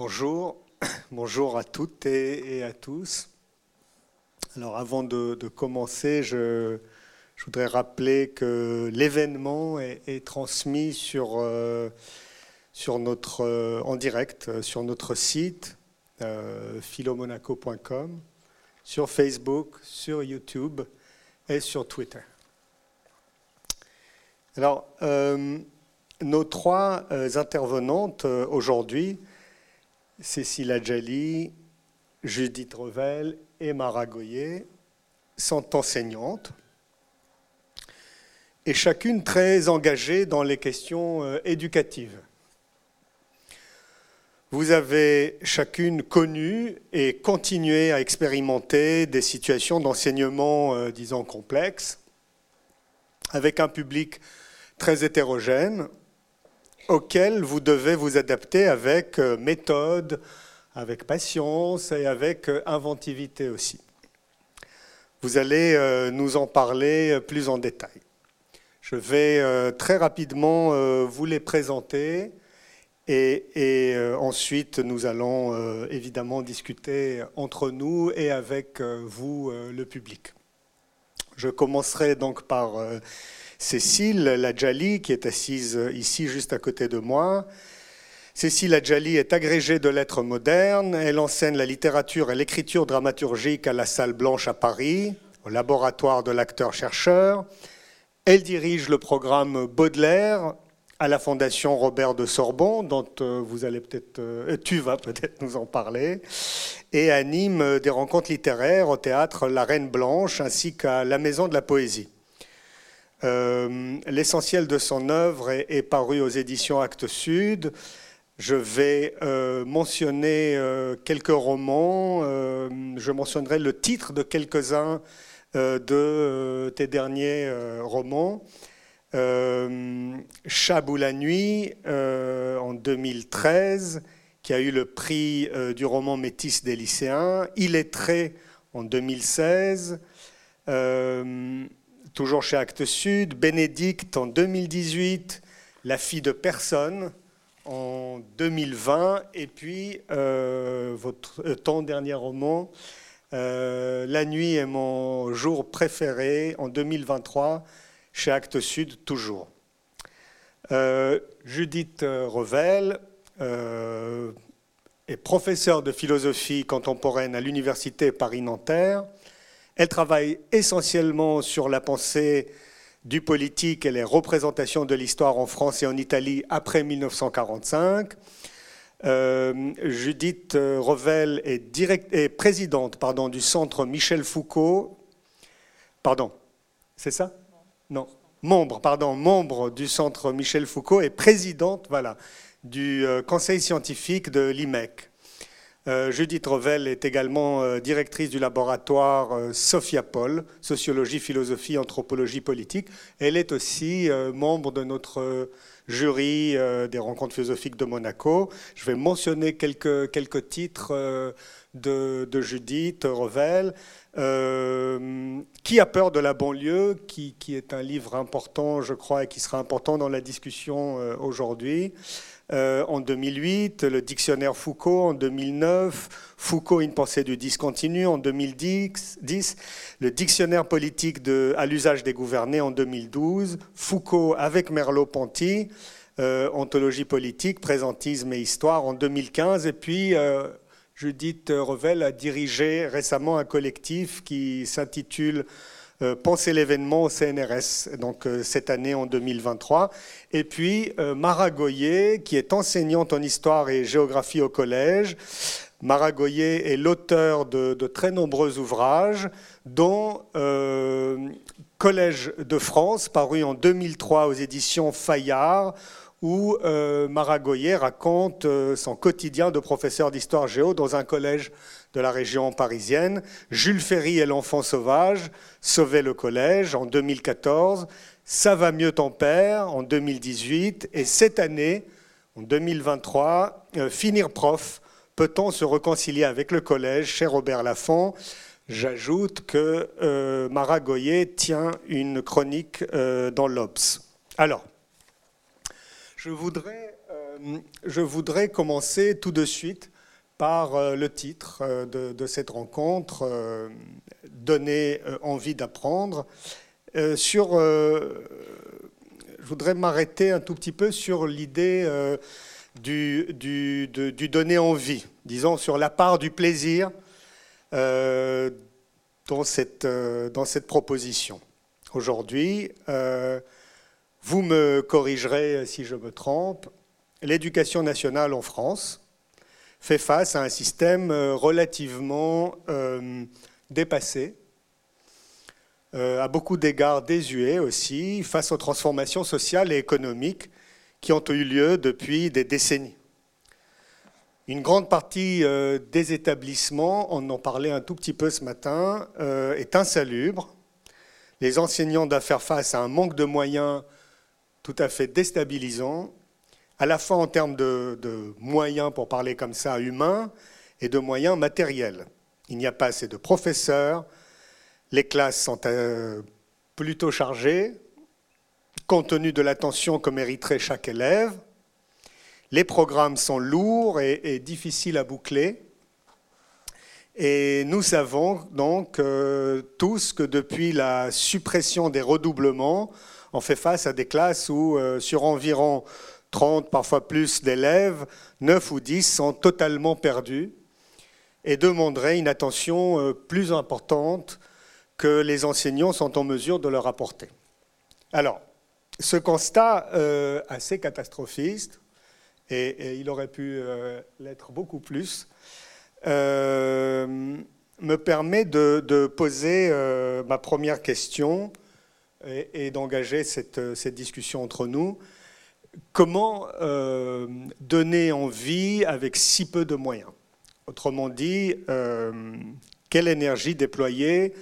Bonjour, à toutes et, à tous. Alors avant de, commencer, je, voudrais rappeler que l'événement est, transmis sur, euh, notre, euh, en direct euh, sur notre site philomonaco.com, sur Facebook, sur YouTube et sur Twitter. Alors, nos trois intervenantes aujourd'hui Cécile Adjali, Judith Revel et Mara Goyer sont enseignantes et chacune très engagée dans les questions euh, éducatives. Vous avez chacune connu et continué à expérimenter des situations d'enseignement, euh, disons, complexes, avec un public très hétérogène, auquel vous devez vous adapter avec euh, méthode, avec patience et avec euh, inventivité aussi. Vous allez euh, nous en parler plus en détail. Je vais très rapidement vous les présenter et, ensuite nous allons évidemment discuter entre nous et avec vous, le public. Je commencerai donc par Cécile Ladjali, qui est assise ici juste à côté de moi. Cécile Ladjali est agrégée de lettres modernes. Elle enseigne la littérature et l'écriture dramaturgique à la Salle Blanche à Paris, au laboratoire de l'acteur-chercheur. Elle dirige le programme Baudelaire à la Fondation Robert de Sorbon, dont euh, vous allez peut-être, euh, tu vas peut-être nous en parler, et anime des rencontres littéraires au théâtre La Reine Blanche ainsi qu'à la Maison de la Poésie. Euh, l'essentiel de son œuvre est, paru aux éditions Actes Sud. Je vais euh, mentionner euh, quelques romans. je mentionnerai le titre de quelques-uns de tes derniers romans. Chabou la nuit en 2013, qui a eu le prix du roman Métis des lycéens. Il est très en 2016 toujours chez Actes Sud, Bénédicte en 2018, La fille de personne en 2020, et puis euh, votre, euh, ton dernier roman, euh, La nuit est mon jour préféré en 2023, chez Actes Sud toujours. Judith Revel est professeure de philosophie contemporaine à l'Université Paris-Nanterre. Elle travaille essentiellement sur la pensée du politique et les représentations de l'histoire en France et en Italie après 1945. Euh, Judith Revel est, présidente pardon, du centre Michel Foucault. Pardon, c'est ça? Non. Membre, pardon, membre du centre Michel Foucault et présidente du euh, conseil scientifique de l'IMEC. Euh, Judith Revel est également euh, directrice du laboratoire euh, Sophia Paul, sociologie, philosophie, anthropologie politique. Elle est aussi membre de notre jury des rencontres philosophiques de Monaco. Je vais mentionner quelques, quelques titres de, Judith Revel. qui a peur de la banlieue, qui, qui, est un livre important, je crois, et qui sera important dans la discussion aujourd'hui. Euh, en 2008, le dictionnaire Foucault en 2009, Foucault, une pensée du discontinu en 2010, le dictionnaire politique à l'usage des gouvernés en 2012, Foucault avec Merleau-Ponty, euh, Ontologie politique, présentisme et histoire en 2015, et puis euh, Judith Revel a dirigé récemment un collectif qui s'intitule penser l'événement au CNRS, donc euh, cette année en 2023. Et puis Mara Goyer, qui est enseignante en histoire et géographie au collège. Mara Goyer est l'auteur de, très nombreux ouvrages, dont euh, Collège de France, paru en 2003 aux éditions Fayard, où euh, Mara Goyer raconte son quotidien de professeur d'histoire géo dans un collège de la région parisienne. Jules Ferry et l'enfant sauvage, Sauver le collège en 2014. Ça va mieux ton père en 2018. Et cette année, en 2023, euh, Finir prof, peut-on se réconcilier avec le collège chez Robert Laffont? J'ajoute que euh, Mara Goyer tient une chronique euh, dans l'Obs. Alors, je voudrais je voudrais commencer tout de suite par euh, le titre euh, de, cette rencontre, Donner envie d'apprendre. sur, je voudrais m'arrêter un tout petit peu sur l'idée du, donner envie, disons sur la part du plaisir dans cette proposition. Aujourd'hui, vous me corrigerez si je me trompe, l'éducation nationale en France fait face à un système euh, relativement euh, dépassé, euh, à beaucoup d'égards désuet aussi, face aux transformations sociales et économiques qui ont eu lieu depuis des décennies. Une grande partie des établissements, on en parlait un tout petit peu ce matin, est insalubre. Les enseignants doivent faire face à un manque de moyens tout à fait déstabilisant, à la fois en termes de, moyens, pour parler comme ça, humains, et de moyens matériels. Il n'y a pas assez de professeurs, les classes sont euh, plutôt chargées, compte tenu de l'attention que mériterait chaque élève. Les programmes sont lourds et, difficiles à boucler. Et nous savons donc euh, tous que depuis la suppression des redoublements, on fait face à des classes où, euh, sur environ 30, parfois plus d'élèves, 9 ou 10 sont totalement perdus et demanderaient une attention euh, plus importante que les enseignants sont en mesure de leur apporter. Alors, ce constat euh, assez catastrophiste, et, il aurait pu l'être beaucoup plus, me permet de poser ma première question et, d'engager cette, discussion entre nous. Comment euh, donner envie avec si peu de moyens? Autrement dit, euh, quelle énergie déployer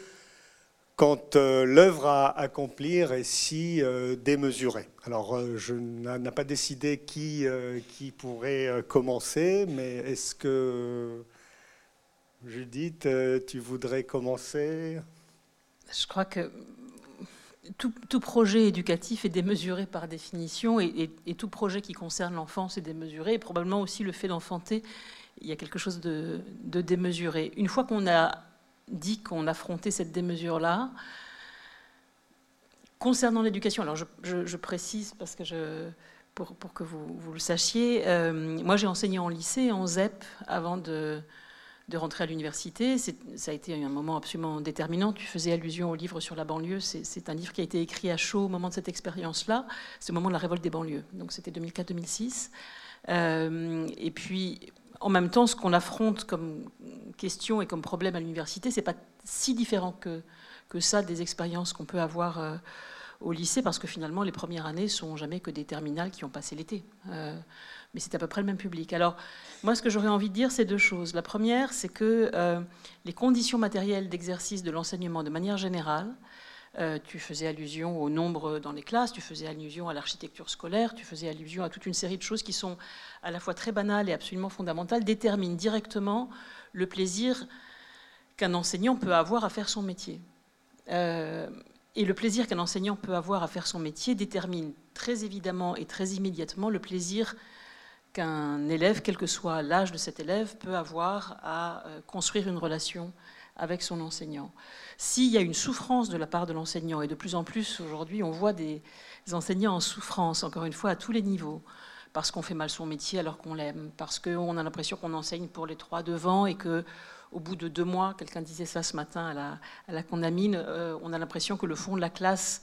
quand euh, l'œuvre à accomplir est si démesurée? Alors, je n'ai pas décidé qui, qui pourrait commencer, mais est-ce que, Judith, tu voudrais commencer? Je crois que tout, projet éducatif est démesuré par définition et, tout projet qui concerne l'enfance est démesuré et probablement aussi le fait d'enfanter, il y a quelque chose de, démesuré. Une fois qu'on a dit qu'on affrontait cette démesure-là, concernant l'éducation, alors je, précise parce que pour, que vous, le sachiez, euh, moi j'ai enseigné en lycée, en ZEP, avant de de rentrer à l'université. Ça a été un moment absolument déterminant. Tu faisais allusion au livre sur la banlieue. C'est un livre qui a été écrit à chaud au moment de cette expérience-là. C'est au moment de la révolte des banlieues. Donc c'était 2004-2006. Euh, et puis, en même temps, ce qu'on affronte comme question et comme problème à l'université, c'est pas si différent que, ça des expériences qu'on peut avoir euh, au lycée, parce que finalement, les premières années sont jamais que des terminales qui ont passé l'été. Euh, mais c'est à peu près le même public. Alors, moi, ce que j'aurais envie de dire, c'est deux choses. La première, c'est que euh, les conditions matérielles d'exercice de l'enseignement, de manière générale, euh, tu faisais allusion au nombre dans les classes, tu faisais allusion à l'architecture scolaire, tu faisais allusion à toute une série de choses qui sont à la fois très banales et absolument fondamentales, déterminent directement le plaisir qu'un enseignant peut avoir à faire son métier. Et le plaisir qu'un enseignant peut avoir à faire son métier détermine très évidemment et très immédiatement le plaisir qu'un élève, quel que soit l'âge de cet élève, peut avoir à euh, construire une relation avec son enseignant. S'il y a une souffrance de la part de l'enseignant, et de plus en plus aujourd'hui on voit des enseignants en souffrance, encore une fois, à tous les niveaux, parce qu'on fait mal son métier alors qu'on l'aime, parce qu'on a l'impression qu'on enseigne pour les trois devant et que au bout de deux mois, quelqu'un disait ça ce matin à la, à la Condamine, euh, on a l'impression que le fond de la classe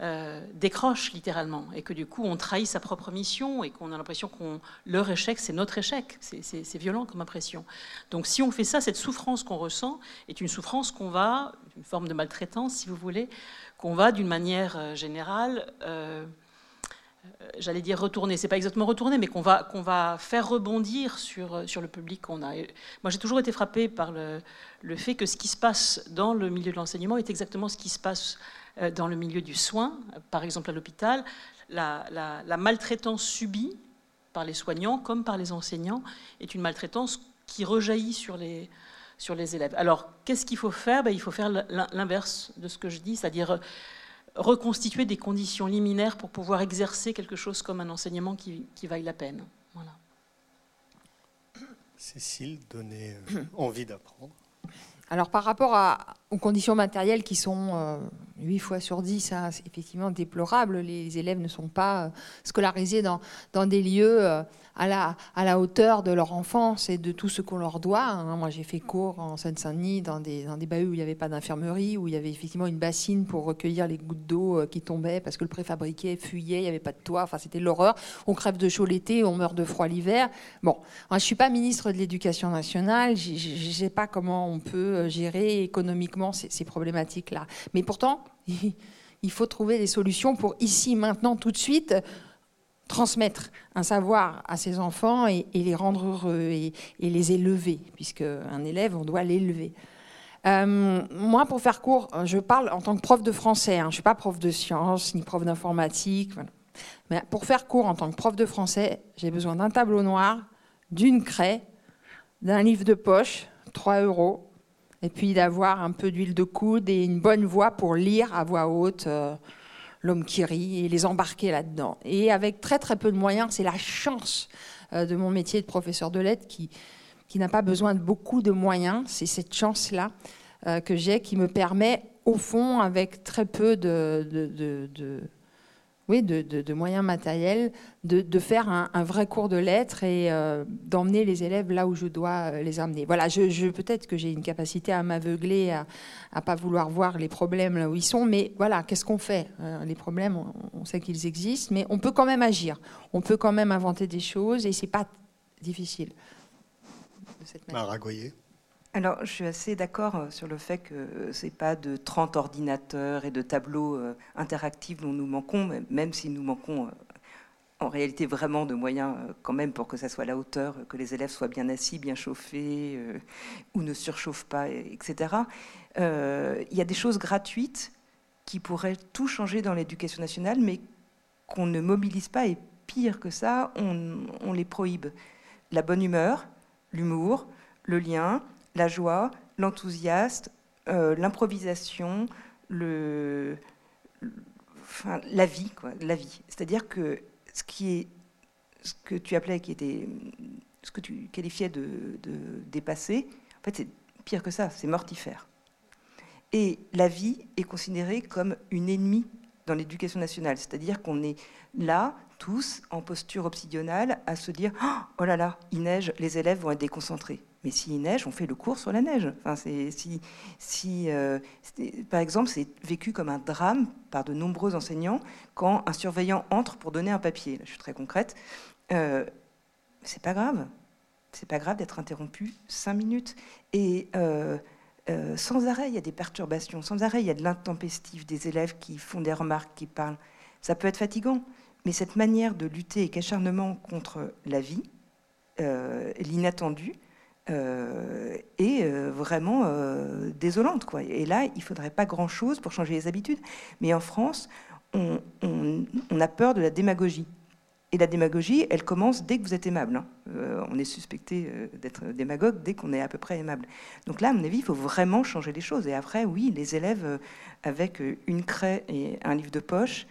euh, décroche littéralement et que du coup on trahit sa propre mission et qu'on a l'impression qu'on leur échec c'est notre échec. C'est violent comme impression. Donc si on fait ça cette souffrance qu'on ressent est une souffrance qu'on va une forme de maltraitance si vous voulez qu'on va d'une manière euh, générale j'allais dire retourner, c'est pas exactement retourner, mais qu'on va, qu'on va faire rebondir sur, sur le public qu'on a. moi, j'ai toujours été frappée par le, le, fait que ce qui se passe dans le milieu de l'enseignement est exactement ce qui se passe euh, dans le milieu du soin, par exemple à l'hôpital, la, maltraitance subie par les soignants comme par les enseignants est une maltraitance qui rejaillit sur les, sur les élèves. Alors, qu'est-ce qu'il faut faire? Ben, Il faut faire l'inverse de ce que je dis, c'est-à-dire reconstituer des conditions liminaires pour pouvoir exercer quelque chose comme un enseignement qui, qui vaille la peine. Voilà. Cécile, donner euh, envie d'apprendre. Alors par rapport aux conditions matérielles qui sont 8 euh, fois sur 10, hein, effectivement déplorable. Les élèves ne sont pas euh, scolarisés dans, des lieux à la, à la hauteur de leur enfance et de tout ce qu'on leur doit. Hein. Moi, j'ai fait cours en Seine-Saint-Denis dans des, dans des bahuts où il n'y avait pas d'infirmerie, où il y avait effectivement une bassine pour recueillir les gouttes d'eau euh, qui tombaient parce que le préfabriqué fuyait, il n'y avait pas de toit. Enfin, c'était l'horreur. On crève de chaud l'été, on meurt de froid l'hiver. Bon, je ne suis pas ministre de l'Éducation nationale. Je ne sais pas comment on peut euh, gérer économiquement ces, problématiques-là. Mais pourtant, il faut trouver des solutions pour ici, maintenant, tout de suite transmettre un savoir à ses enfants et, les rendre heureux et, les élever, puisque un élève, on doit l'élever. Euh, moi, pour faire court, je parle en tant que prof de français. Hein. je ne suis pas prof de sciences ni prof d'informatique. Mais pour faire court, en tant que prof de français, j'ai besoin d'un tableau noir, d'une craie, d'un livre de poche, 3 euros, et puis d'avoir un peu d'huile de coude et une bonne voix pour lire à voix haute. Euh, l'homme qui rit et les embarquer là-dedans. Et avec très très peu de moyens, c'est la chance euh, de mon métier de professeur de lettres qui, qui n'a pas besoin de beaucoup de moyens. C'est cette chance-là euh, que j'ai qui me permet, au fond, avec très peu de, de oui, de, moyens matériels, de, faire un, vrai cours de lettres et euh, d'emmener les élèves là où je dois euh, les amener. Voilà, je, peut-être que j'ai une capacité à m'aveugler, à ne pas vouloir voir les problèmes là où ils sont, mais voilà, qu'est-ce qu'on fait euh, Les problèmes, on, sait qu'ils existent, mais on peut quand même agir, on peut quand même inventer des choses et c'est pas difficile. De cette manière. Alors, je suis assez d'accord euh, sur le fait que ce n'est pas de 30 ordinateurs et de tableaux euh, interactifs dont nous manquons, même si nous manquons euh, en réalité vraiment de moyens quand même pour que ça soit à la hauteur, que les élèves soient bien assis, bien chauffés, ou ne surchauffent pas, etc. Il y a des choses gratuites qui pourraient tout changer dans l'éducation nationale, mais qu'on ne mobilise pas, et pire que ça, on, on les prohibe. La bonne humeur, l'humour, le lien, la joie, l'enthousiasme, euh, l'improvisation, le, enfin, la vie, la vie. C'est-à-dire que ce qui est, ce que tu appelais, qui était, ce que tu qualifiais de, de dépassé, en fait, c'est pire que ça, c'est mortifère. Et la vie est considérée comme une ennemie dans l'éducation nationale, c'est-à-dire qu'on est là tous en posture obsidionale à se dire oh là là, il neige, les élèves vont être déconcentrés. Mais s'il neige, on fait le cours sur la neige. Enfin, si, si, euh, par exemple, c'est vécu comme un drame par de nombreux enseignants quand un surveillant entre pour donner un papier. je suis très concrète. Euh, c'est pas grave. C'est pas grave d'être interrompu cinq minutes. Et euh, euh, sans arrêt, il y a des perturbations. Sans arrêt, il y a de l'intempestif, des élèves qui font des remarques, qui parlent. Ça peut être fatigant. Mais cette manière de lutter avec acharnement contre la vie, l'inattendu, euh, est euh, vraiment euh, désolante. Quoi. Et là, il ne faudrait pas grand-chose pour changer les habitudes. Mais en France, on, a peur de la démagogie. Et la démagogie, elle commence dès que vous êtes aimable. Hein. on est suspecté d'être démagogue dès qu'on est à peu près aimable. Donc là, à mon avis, il faut vraiment changer les choses. Et après, oui, les élèves avec une craie et un livre de poche,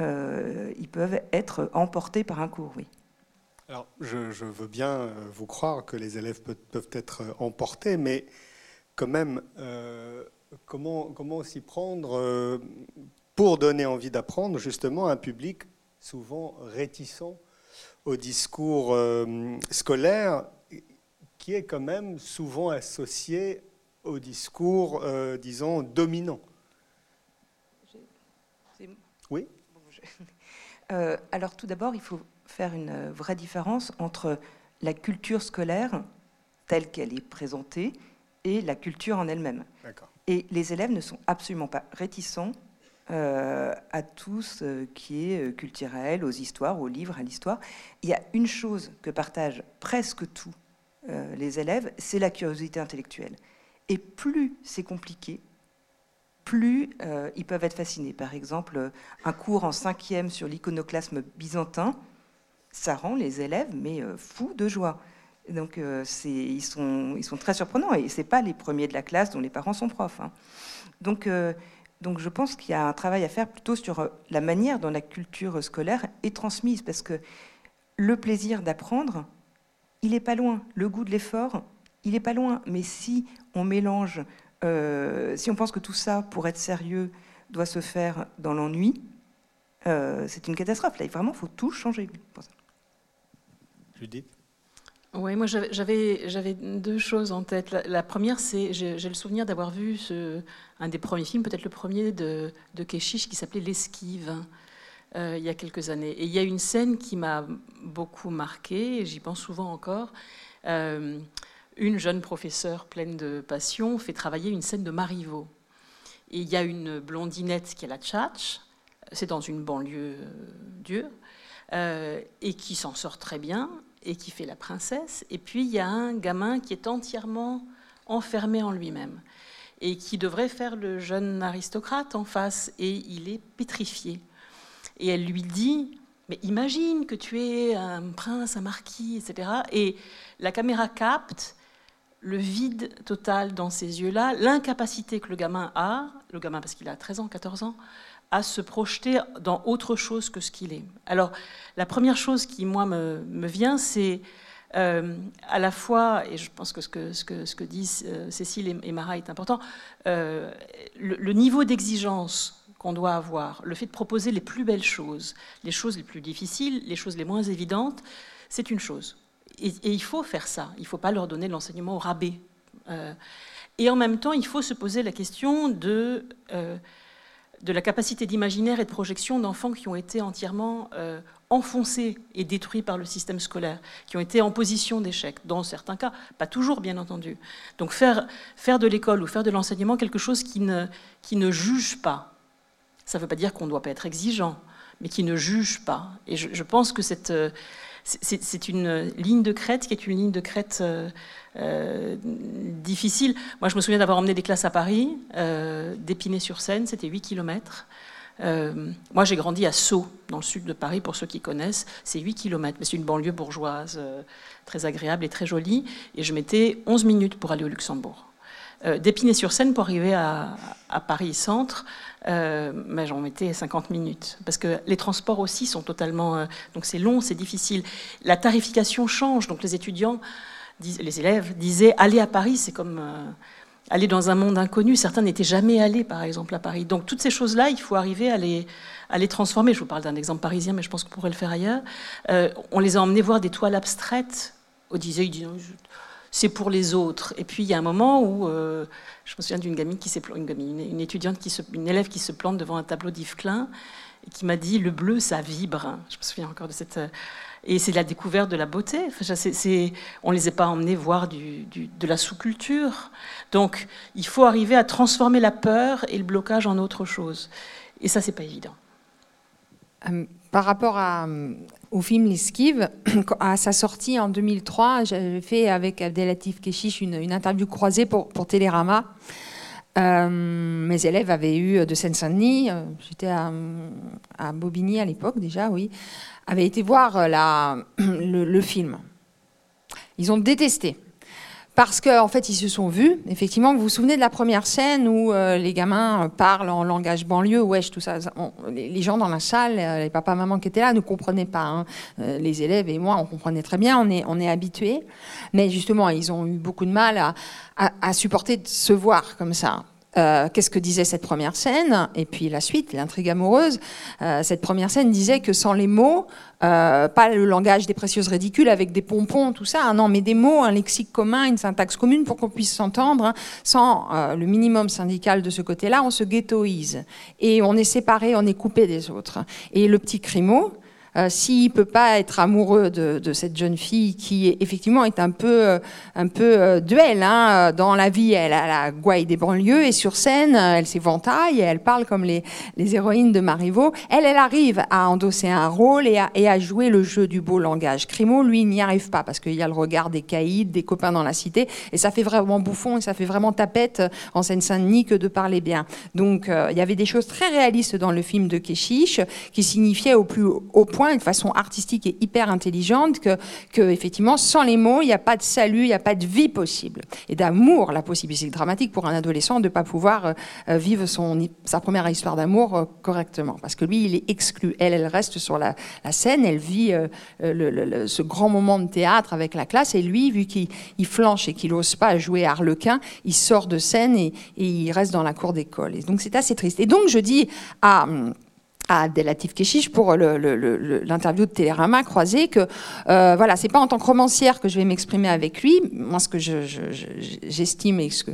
ils peuvent être emportés par un cours, oui. Alors, je, veux bien euh, vous croire que les élèves peuvent, être euh, emportés, mais quand même, euh, comment, comment s'y prendre pour donner envie d'apprendre justement à un public souvent réticent au discours scolaire, qui est quand même souvent associé au discours, disons, dominant? Oui. alors tout d'abord, il faut faire une vraie différence entre la culture scolaire telle qu'elle est présentée et la culture en elle-même. Et les élèves ne sont absolument pas réticents euh, à tout ce qui est culturel, aux histoires, aux livres, à l'histoire. Il y a une chose que partagent presque tous euh, les élèves, c'est la curiosité intellectuelle. Et plus c'est compliqué, plus euh, ils peuvent être fascinés. Par exemple, un cours en cinquième sur l'iconoclasme byzantin, ça rend les élèves mais euh, fous de joie. Donc euh, ils, sont, très surprenants et ce pas les premiers de la classe dont les parents sont profs. Hein. Donc euh, Donc je pense qu'il y a un travail à faire plutôt sur la manière dont la culture scolaire est transmise, parce que le plaisir d'apprendre, il n'est pas loin. Le goût de l'effort, il n'est pas loin. Mais si on mélange, si on pense que tout ça, pour être sérieux, doit se faire dans l'ennui, c'est une catastrophe. Là, vraiment, il faut tout changer. Oui, moi j'avais deux choses en tête. La, première, c'est j'ai le souvenir d'avoir vu un des premiers films, peut-être le premier de, de Keshish, qui s'appelait L'esquive. Euh, il y a quelques années. Et il y a une scène qui m'a beaucoup marquée, j'y pense souvent encore. Euh, une jeune professeure pleine de passion fait travailler une scène de Marivaux. Et il y a une blondinette qui est la tchatch, c'est dans une banlieue euh, dure, et qui s'en sort très bien, et qui fait la princesse. Et puis il y a un gamin qui est entièrement enfermé en lui-même, et qui devrait faire le jeune aristocrate en face, et il est pétrifié. Et elle lui dit, mais imagine que tu es un prince, un marquis, etc. Et la caméra capte le vide total dans ses yeux-là, l'incapacité que le gamin a, le gamin parce qu'il a 13 ans, 14 ans, à se projeter dans autre chose que ce qu'il est. Alors, la première chose qui, moi, me, vient, c'est euh, à la fois, et je pense que ce que, ce que, ce que disent euh, Cécile et, Mara est important, euh, le, niveau d'exigence qu'on doit avoir, le fait de proposer les plus belles choses, les choses les plus difficiles, les choses les moins évidentes, c'est une chose. Et, il faut faire ça. Il ne faut pas leur donner l'enseignement au rabais. Et en même temps, il faut se poser la question de, de la capacité d'imaginaire et de projection d'enfants qui ont été entièrement euh, enfoncés et détruits par le système scolaire, qui ont été en position d'échec, dans certains cas, pas toujours bien entendu. Donc faire, faire de l'école ou faire de l'enseignement quelque chose qui ne, qui ne juge pas, ça ne veut pas dire qu'on ne doit pas être exigeant, mais qui ne juge pas. Et je, pense que euh, c'est une ligne de crête qui est une ligne de crête euh, euh, difficile. Moi, je me souviens d'avoir emmené des classes à Paris, d'Épinay-sur-Seine, c'était 8 km. moi, j'ai grandi à Sceaux, dans le sud de Paris, pour ceux qui connaissent. C'est 8 km, mais c'est une banlieue bourgeoise très agréable et très jolie. Et je mettais 11 minutes pour aller au Luxembourg. D'Épinay-sur-Seine pour arriver à, Paris-Centre, euh, j'en mettais 50 minutes. Parce que les transports aussi sont totalement... Euh, donc c'est long, c'est difficile. La tarification change, donc les étudiants, les élèves disaient, aller à Paris, c'est comme... Euh, aller dans un monde inconnu. Certains n'étaient jamais allés, par exemple, à Paris. Donc toutes ces choses-là, il faut arriver à les, à les transformer. Je vous parle d'un exemple parisien, mais je pense qu'on pourrait le faire ailleurs. on les a emmenés voir des toiles abstraites. On disait, c'est pour les autres. Et puis il y a un moment où euh, je me souviens d'une gamine qui s'est une, une, étudiante qui une élève qui se plante devant un tableau d'Yves Klein et qui m'a dit le bleu ça vibre. Je me souviens encore de cette euh, et c'est la découverte de la beauté. On les a pas emmenés voir de la sous-culture. Donc il faut arriver à transformer la peur et le blocage en autre chose. Et ça c'est pas évident. Euh, par rapport à, au film L'Esquive, à sa sortie en 2003, j'avais fait avec Abdelatif Keshish une, interview croisée pour, pour Télérama. Euh, mes élèves avaient eu de Seine-Saint-Denis, euh, j'étais à, Bobigny à l'époque déjà, oui, avaient été voir le film. Ils ont détesté parce qu'en en fait, ils se sont vus. Effectivement, vous vous souvenez de la première scène où euh, les gamins parlent en langage banlieue, wesh, tout ça. les, gens dans la salle, euh, les papas, mamans qui étaient là, ne comprenaient pas. Hein. Euh, les élèves et moi, on comprenait très bien, on est, on est habitués. Mais justement, ils ont eu beaucoup de mal à, à supporter de se voir comme ça. Euh, qu'est-ce que disait cette première scène Et puis la suite, l'intrigue amoureuse. Euh, cette première scène disait que sans les mots, euh, pas le langage des précieuses ridicules avec des pompons, tout ça, hein, non, mais des mots, un lexique commun, une syntaxe commune pour qu'on puisse s'entendre. Hein. sans le minimum syndical de ce côté-là, on se ghettoise. Et on est séparé, on est coupé des autres. Et le petit crimo, euh, s'il peut pas être amoureux de, cette jeune fille qui effectivement est un peu, euh, un peu euh, duel hein, dans la vie, elle a la gouaille des banlieues et sur scène, elle s'éventaille et elle parle comme les, les héroïnes de Marivaux. Elle, elle arrive à endosser un rôle et à, et à jouer le jeu du beau langage. Crimo, lui, n'y arrive pas parce qu'il y a le regard des caïds, des copains dans la cité et ça fait vraiment bouffon et ça fait vraiment tapette en Seine-Saint-Denis que de parler bien. Donc il y avait des choses très réalistes dans le film de Keshish qui signifiaient au plus haut point point, de façon artistique et hyper intelligente, que, que effectivement, sans les mots, il n'y a pas de salut, il n'y a pas de vie possible. Et d'amour, la possibilité dramatique pour un adolescent de ne pas pouvoir euh, vivre son, sa première histoire d'amour euh, correctement. Parce que lui, il est exclu. Elle, elle reste sur la, scène, elle vit euh, ce grand moment de théâtre avec la classe, et lui, vu qu'il flanche et qu'il n'ose pas jouer Harlequin, il sort de scène et, et il reste dans la cour d'école. Et donc c'est assez triste. Et donc je dis à à Abdelatif Keshish pour l'interview de Télérama croisé que euh, voilà, c'est pas en tant que romancière que je vais m'exprimer avec lui. Moi, ce que j'estime et ce que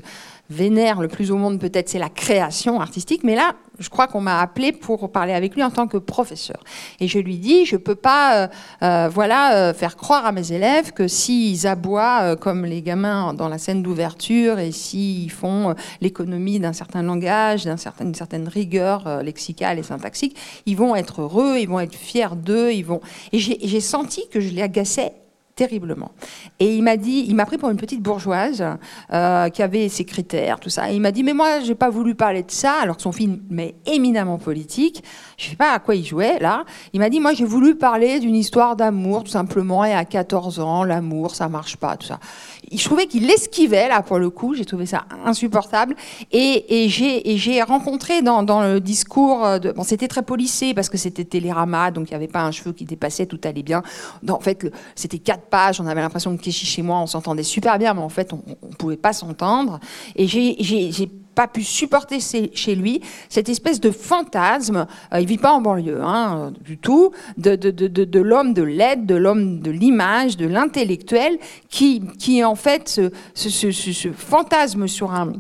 vénère le plus au monde peut-être, c'est la création artistique. Mais là, je crois qu'on m'a appelé pour parler avec lui en tant que professeur. Et je lui dis, je peux pas, euh, euh, voilà, euh, faire croire à mes élèves que s'ils aboient comme les gamins dans la scène d'ouverture et s'ils font l'économie d'un certain langage, d'une certaine rigueur lexicale et syntaxique, ils vont être heureux, ils vont être fiers d'eux, ils vont. Et j'ai senti que je les agaçais terriblement. Et il m'a dit, il m'a pris pour une petite bourgeoise euh, qui avait ses critères, tout ça. Et il m'a dit, mais moi, j'ai pas voulu parler de ça, alors que son film est éminemment politique. Je sais pas à quoi il jouait là. Il m'a dit, moi, j'ai voulu parler d'une histoire d'amour, tout simplement. Et à 14 ans, l'amour, ça marche pas, tout ça. Je trouvais qu'il esquivait là pour le coup. J'ai trouvé ça insupportable. Et, j'ai rencontré dans, le discours, bon, c'était très policé parce que c'était Télérama, donc il n'y avait pas un cheveu qui dépassait, tout allait bien. En fait, c'était quatre pages, on avait l'impression que Kéchi chez moi, on s'entendait super bien, mais en fait, on ne pouvait pas s'entendre. Et j'ai pas pu supporter chez lui cette espèce de fantasme, euh, il vit pas en banlieue hein, du tout, de, l'homme de l'aide, de l'homme de l'image, de l'intellectuel, qui, qui en fait ce fantasme sur un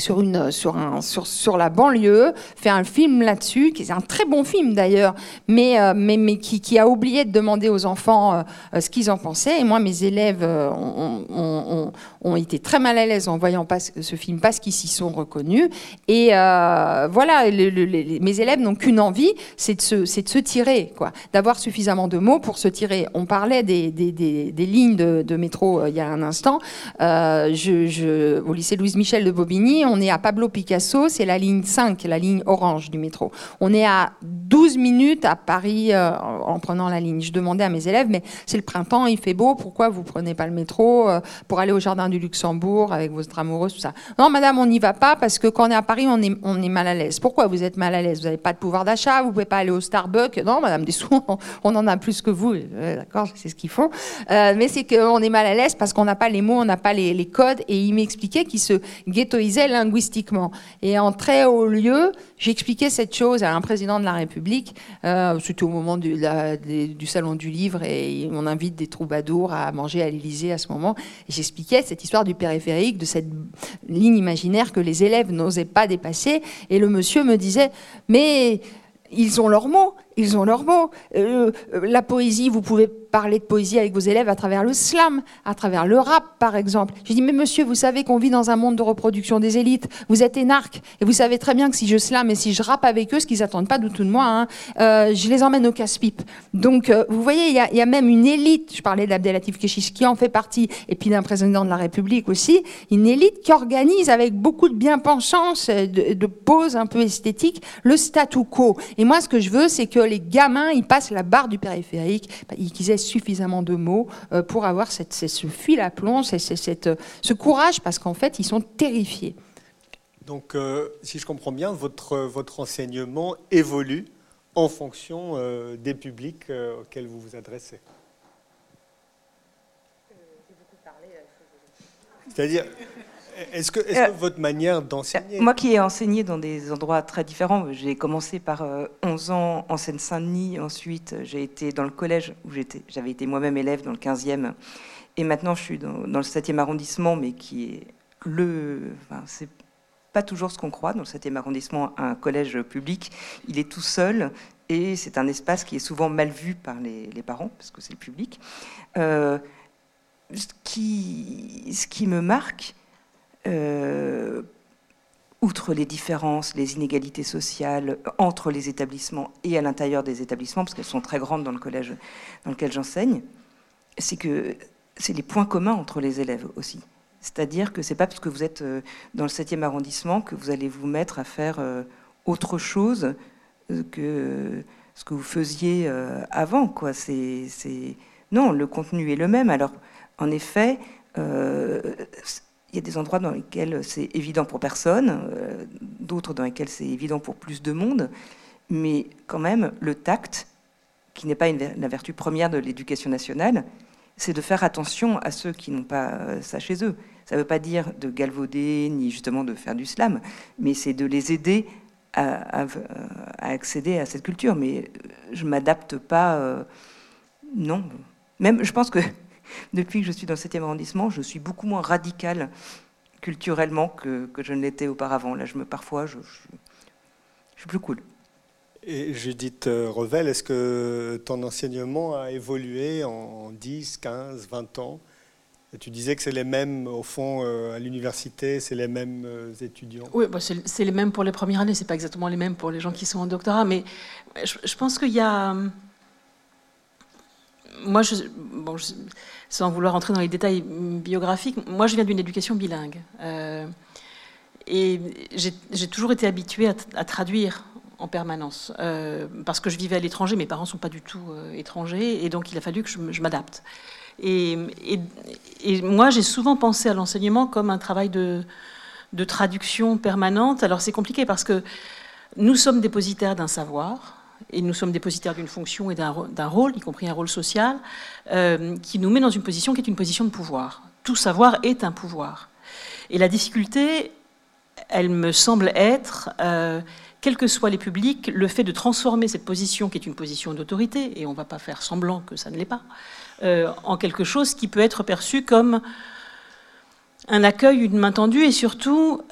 sur, une, sur, un, sur, sur, la banlieue, fait un film là-dessus, qui est un très bon film d'ailleurs, mais, euh, mais, mais qui, a oublié de demander aux enfants euh, ce qu'ils en pensaient. Et moi, mes élèves euh, ont, ont, ont, été très mal à l'aise en voyant pas ce film parce qu'ils s'y sont reconnus. Et voilà, mes élèves n'ont qu'une envie, c'est de, se, de se tirer, quoi, d'avoir suffisamment de mots pour se tirer. On parlait des, des, des, lignes de, métro il y a un instant. Je, au lycée Louise Michel de Bobigny, on est à Pablo Picasso, c'est la ligne 5, la ligne orange du métro. On est à 12 minutes à Paris euh, en prenant la ligne. Je demandais à mes élèves, mais c'est le printemps, il fait beau, pourquoi vous prenez pas le métro euh, pour aller au jardin du Luxembourg avec votre amoureuse, tout ça? Non, madame, on n'y va pas parce que quand on est à Paris, on est, mal à l'aise. Pourquoi vous êtes mal à l'aise? Vous n'avez pas de pouvoir d'achat, vous pouvez pas aller au Starbucks? Non, madame, des sous, on, en a plus que vous. Euh, d'accord, c'est ce qu'ils font. mais c'est qu'on est mal à l'aise parce qu'on n'a pas les mots, on n'a pas les, codes. Et il m'expliquait qu'il se ghettoisait linguistiquement. Et en très haut lieu, j'expliquais cette chose à un président de la République, euh, c'était au moment du, du, salon du livre, et on invite des troubadours à manger à l'Élysée à ce moment. Et j'expliquais cette histoire du périphérique, de cette ligne imaginaire que les élèves n'osaient pas dépasser. Et le monsieur me disait, mais ils ont leurs mots, ils ont leurs mots. Euh, la poésie, vous pouvez parler de poésie avec vos élèves à travers le slam, à travers le rap, par exemple. J'ai dit, mais monsieur, vous savez qu'on vit dans un monde de reproduction des élites. Vous êtes énarque. Et vous savez très bien que si je slam et si je rappe avec eux, ce qu'ils attendent pas du tout de moi, hein, euh, je les emmène au casse-pipe. Donc, euh, vous voyez, il y, a même une élite. Je parlais d'Abdelatif Keshish qui en fait partie, et puis d'un président de la République aussi. Une élite qui organise avec beaucoup de bien-pensance, de, de pose un peu esthétique, le statu quo. Et moi, ce que je veux, c'est que les gamins, ils passent la barre du périphérique, qu'ils aient suffisamment de mots euh, pour avoir cette, ce fil à plomb, ce courage, parce qu'en fait, ils sont terrifiés. Donc, euh, si je comprends bien, votre, votre enseignement évolue en fonction euh, des publics auxquels vous vous adressez. C'est-à-dire, est-ce que, est que, votre manière d'enseigner Moi qui ai enseigné dans des endroits très différents, j'ai commencé par 11 euh, ans en Seine-Saint-Denis, ensuite j'ai été dans le collège où j'avais été moi-même élève dans le 15e, et maintenant je suis dans, le 7e arrondissement, mais qui est le... Enfin, c'est pas toujours ce qu'on croit dans le 7e arrondissement, un collège public. Il est tout seul, et c'est un espace qui est souvent mal vu par les, parents, parce que c'est le public. Euh, ce, qui, ce qui me marque, euh, outre les différences, les inégalités sociales entre les établissements et à l'intérieur des établissements, parce qu'elles sont très grandes dans le collège dans lequel j'enseigne, c'est que c'est les points communs entre les élèves aussi. C'est-à-dire que c'est pas parce que vous êtes euh, dans le 7e arrondissement que vous allez vous mettre à faire euh, autre chose que ce que vous faisiez avant. Quoi. Non, le contenu est le même. Alors, en effet, il y a des endroits dans lesquels c'est évident pour personne, euh, d'autres dans lesquels c'est évident pour plus de monde, mais quand même, le tact, qui n'est pas la vertu première de l'éducation nationale, c'est de faire attention à ceux qui n'ont pas euh, ça chez eux. Ça ne veut pas dire de galvauder, ni justement de faire du slam, mais c'est de les aider à, accéder à cette culture. Mais je ne m'adapte pas, euh, non. Même, je pense que depuis que je suis dans le 7e arrondissement, je suis beaucoup moins radicale culturellement que, je ne l'étais auparavant. Là, je me, parfois, je, suis plus cool. Et Judith euh, Revel, est-ce que ton enseignement a évolué en 10, 15, 20 ans? Tu disais que c'est les mêmes, au fond, euh, à l'université, c'est les mêmes euh, étudiants Oui, bah, c'est les mêmes pour les premières années, c'est pas exactement les mêmes pour les gens qui sont en doctorat, mais je pense qu'il y a moi, sans vouloir entrer dans les détails biographiques, moi je viens d'une éducation bilingue. Euh, et j'ai toujours été habituée à, traduire en permanence. Euh, parce que je vivais à l'étranger, mes parents ne sont pas du tout euh, étrangers, et donc il a fallu que je, m'adapte. Et, moi, j'ai souvent pensé à l'enseignement comme un travail de traduction permanente. Alors c'est compliqué parce que nous sommes dépositaires d'un savoir, et nous sommes dépositaires d'une fonction et d'un rôle, y compris un rôle social, euh, qui nous met dans une position qui est une position de pouvoir. Tout savoir est un pouvoir. Et la difficulté, elle me semble être, euh, quels que soient les publics, le fait de transformer cette position, qui est une position d'autorité, et on ne va pas faire semblant que ça ne l'est pas, euh, en quelque chose qui peut être perçu comme un accueil, une main tendue, et surtout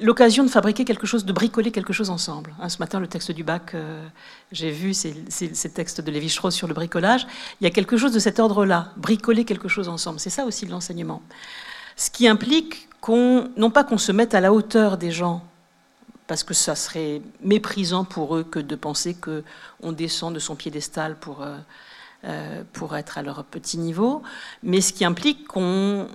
l'occasion de fabriquer quelque chose, de bricoler quelque chose ensemble. Hein, ce matin, le texte du bac, euh, j'ai vu ces, textes de Lévi-Strauss sur le bricolage. Il y a quelque chose de cet ordre-là, bricoler quelque chose ensemble. C'est ça aussi l'enseignement. Ce qui implique qu'on, non pas qu'on se mette à la hauteur des gens, parce que ça serait méprisant pour eux que de penser qu'on descend de son piédestal pour, euh, euh, pour être à leur petit niveau, mais ce qui implique qu'on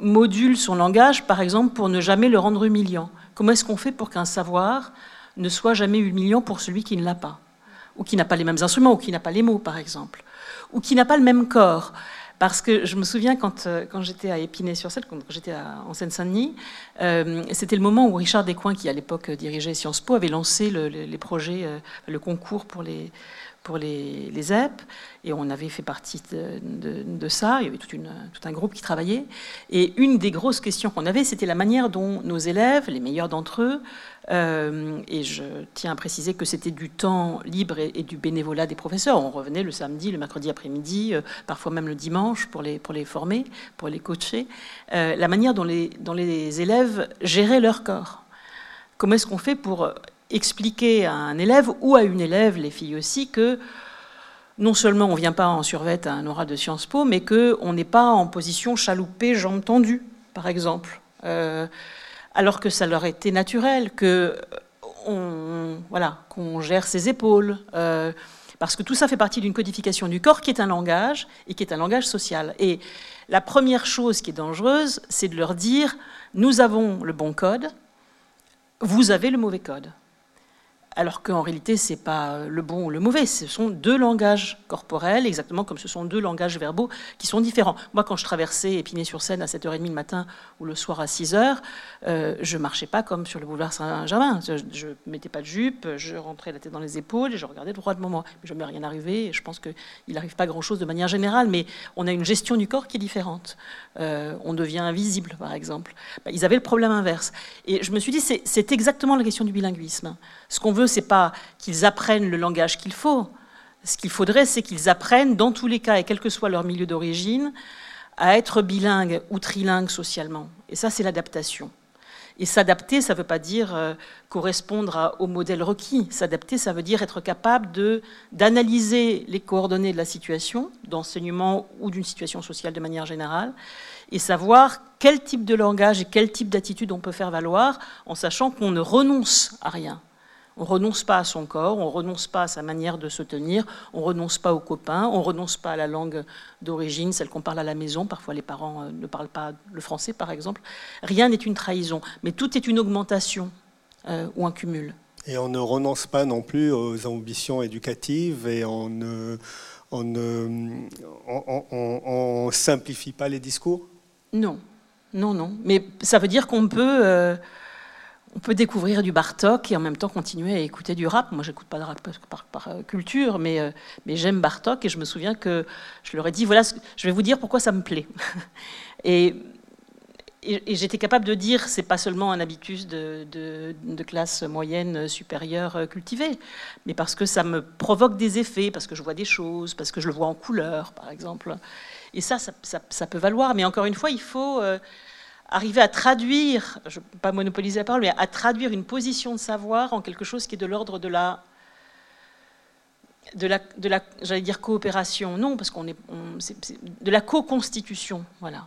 module son langage, par exemple, pour ne jamais le rendre humiliant. Comment est-ce qu'on fait pour qu'un savoir ne soit jamais humiliant pour celui qui ne l'a pas Ou qui n'a pas les mêmes instruments, ou qui n'a pas les mots, par exemple. Ou qui n'a pas le même corps. Parce que je me souviens quand, euh, quand j'étais à Épinay-sur-Seine, quand j'étais en Seine-Saint-Denis, euh, c'était le moment où Richard Descoings, qui à l'époque dirigeait Sciences Po, avait lancé les projets, euh, le concours pour les, pour les, les ZEP, et on avait fait partie de, ça, il y avait tout, une, tout, un groupe qui travaillait, et une des grosses questions qu'on avait, c'était la manière dont nos élèves, les meilleurs d'entre eux, euh, et je tiens à préciser que c'était du temps libre et, du bénévolat des professeurs, on revenait le samedi, le mercredi après-midi, euh, parfois même le dimanche pour les, pour les former, pour les coacher, euh, la manière dont les, dont les élèves géraient leur corps. Comment est-ce qu'on fait pour expliquer à un élève ou à une élève, les filles aussi, que non seulement on ne vient pas en survette à un oral de Sciences Po, mais qu'on n'est pas en position chaloupée, jambes tendues, par exemple. Euh, alors que ça leur était naturel, que voilà, qu'on gère ses épaules. Euh, parce que tout ça fait partie d'une codification du corps qui est un langage et qui est un langage social. Et la première chose qui est dangereuse, c'est de leur dire, nous avons le bon code, vous avez le mauvais code alors qu'en réalité, ce n'est pas le bon ou le mauvais. Ce sont deux langages corporels, exactement comme ce sont deux langages verbaux qui sont différents. Moi, quand je traversais Épinay-sur-Seine à 7h30 le matin ou le soir à 6h, euh, je ne marchais pas comme sur le boulevard Saint-Germain. Je ne mettais pas de jupe, je rentrais la tête dans les épaules et je regardais droit de moi. Je ne rien arrivé et je pense qu'il n'arrive pas grand-chose de manière générale, mais on a une gestion du corps qui est différente. Euh, on devient invisible, par exemple. Bah, ils avaient le problème inverse. Et je me suis dit, c'est exactement la question du bilinguisme. Ce qu'on veut, c'est pas qu'ils apprennent le langage qu'il faut. Ce qu'il faudrait, c'est qu'ils apprennent, dans tous les cas, et quel que soit leur milieu d'origine, à être bilingues ou trilingues socialement. Et ça, c'est l'adaptation. Et s'adapter, ça ne veut pas dire euh, correspondre au modèle requis. S'adapter, ça veut dire être capable d'analyser les coordonnées de la situation, d'enseignement ou d'une situation sociale de manière générale, et savoir quel type de langage et quel type d'attitude on peut faire valoir, en sachant qu'on ne renonce à rien. On ne renonce pas à son corps, on ne renonce pas à sa manière de se tenir, on ne renonce pas aux copains, on ne renonce pas à la langue d'origine, celle qu'on parle à la maison. Parfois, les parents euh, ne parlent pas le français, par exemple. Rien n'est une trahison, mais tout est une augmentation euh, ou un cumul. Et on ne renonce pas non plus aux ambitions éducatives et on ne, on ne simplifie pas les discours? Non, non, non. Mais ça veut dire qu'on peut, euh, on peut découvrir du Bartok et en même temps continuer à écouter du rap. Moi, j'écoute pas de rap par, par, euh, culture, mais, euh, mais j'aime Bartok et je me souviens que je leur ai dit voilà, je vais vous dire pourquoi ça me plaît. et et, j'étais capable de dire c'est pas seulement un habitus de, classe moyenne supérieure cultivée, mais parce que ça me provoque des effets, parce que je vois des choses, parce que je le vois en couleur, par exemple. Et ça, ça, peut valoir. Mais encore une fois, il faut euh, arriver à traduire, je ne pas monopoliser la parole, mais à traduire une position de savoir en quelque chose qui est de l'ordre de la de la, de la j'allais dire coopération, non, parce qu'on est, de la co-constitution, voilà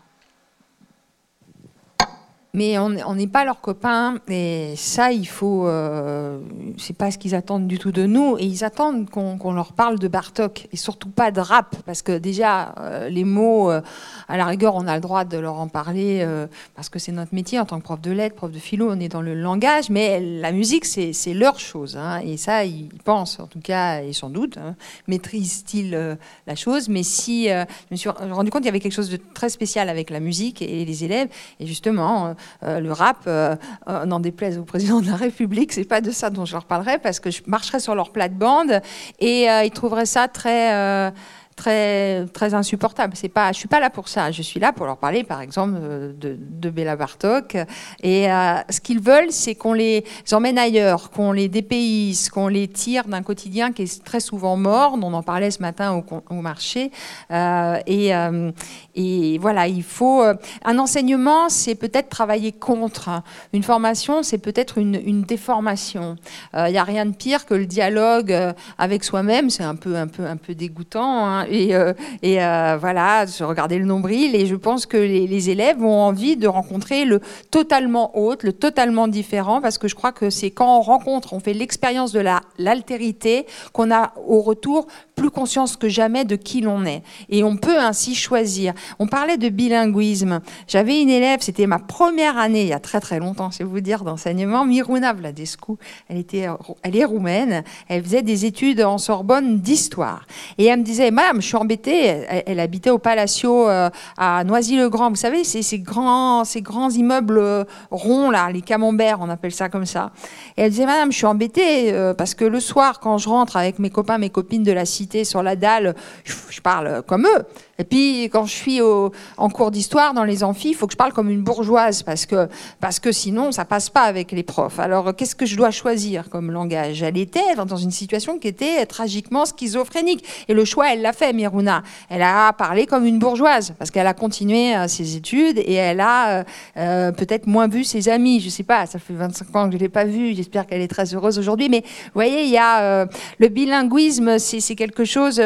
mais on n'est pas leurs copains. Et ça il faut euh, c'est pas ce qu'ils attendent du tout de nous. Et ils attendent qu'on leur parle de Bartok et surtout pas de rap. Parce que déjà euh, les mots euh, à la rigueur on a le droit de leur en parler euh, parce que c'est notre métier en tant que prof de lettres prof de philo. On est dans le langage. Mais la musique c'est leur chose hein, et ça ils pensent en tout cas et sans doute hein, maîtrisent-ils la chose. Mais si je me suis rendu compte qu'il y avait quelque chose de très spécial avec la musique et les élèves. Et justement le rap, euh, euh, n'en déplaise au président de la République, c'est pas de ça dont je leur parlerai parce que je marcherai sur leur plate-bande et ils trouveraient ça très très, très insupportable. C'est pas, je suis pas là pour ça. Je suis là pour leur parler, par exemple, de, de Béla Bartok. Et euh, ce qu'ils veulent, c'est qu'on les emmène ailleurs, qu'on les dépayse, qu'on les tire d'un quotidien qui est très souvent mort. On en parlait ce matin au, marché. Euh, et, euh, et, voilà, il faut un enseignement, c'est peut-être travailler contre. Une formation, c'est peut-être une, une, déformation. Il n'y a rien de pire que le dialogue avec soi-même. C'est un peu, un peu, un peu dégoûtant. Hein et, euh, et euh, voilà, se regarder le nombril. Et je pense que les, élèves ont envie de rencontrer le totalement autre, le totalement différent, parce que je crois que c'est quand on rencontre, on fait l'expérience de l'altérité, qu'on a au retour plus conscience que jamais de qui l'on est. Et on peut ainsi choisir. On parlait de bilinguisme. J'avais une élève, c'était ma première année, il y a très très longtemps, vais vous dire, d'enseignement, Miruna Vladescu. Elle, était, elle est roumaine, elle faisait des études en Sorbonne d'histoire. Et elle me disait, je suis embêtée. Elle, habitait au Palacio euh, à Noisy-le-Grand. Vous savez, ces grands, ces grands immeubles euh, ronds, là, les camemberts, on appelle ça comme ça. Et elle disait, Madame, je suis embêtée euh, parce que le soir, quand je rentre avec mes copains, mes copines de la cité sur la dalle, je parle comme eux. Et puis, quand je suis en cours d'histoire dans les amphis, il faut que je parle comme une bourgeoise parce que, parce que sinon, ça passe pas avec les profs. Alors, qu'est-ce que je dois choisir comme langage? Elle était dans une situation qui était tragiquement schizophrénique. Et le choix, elle l'a fait, Miruna. Elle a parlé comme une bourgeoise parce qu'elle a continué euh, ses études et elle a euh, euh, peut-être moins vu ses amis. Je sais pas, ça fait 25 ans que je l'ai pas vue. J'espère qu'elle est très heureuse aujourd'hui. Mais vous voyez, il y a le bilinguisme, c'est quelque chose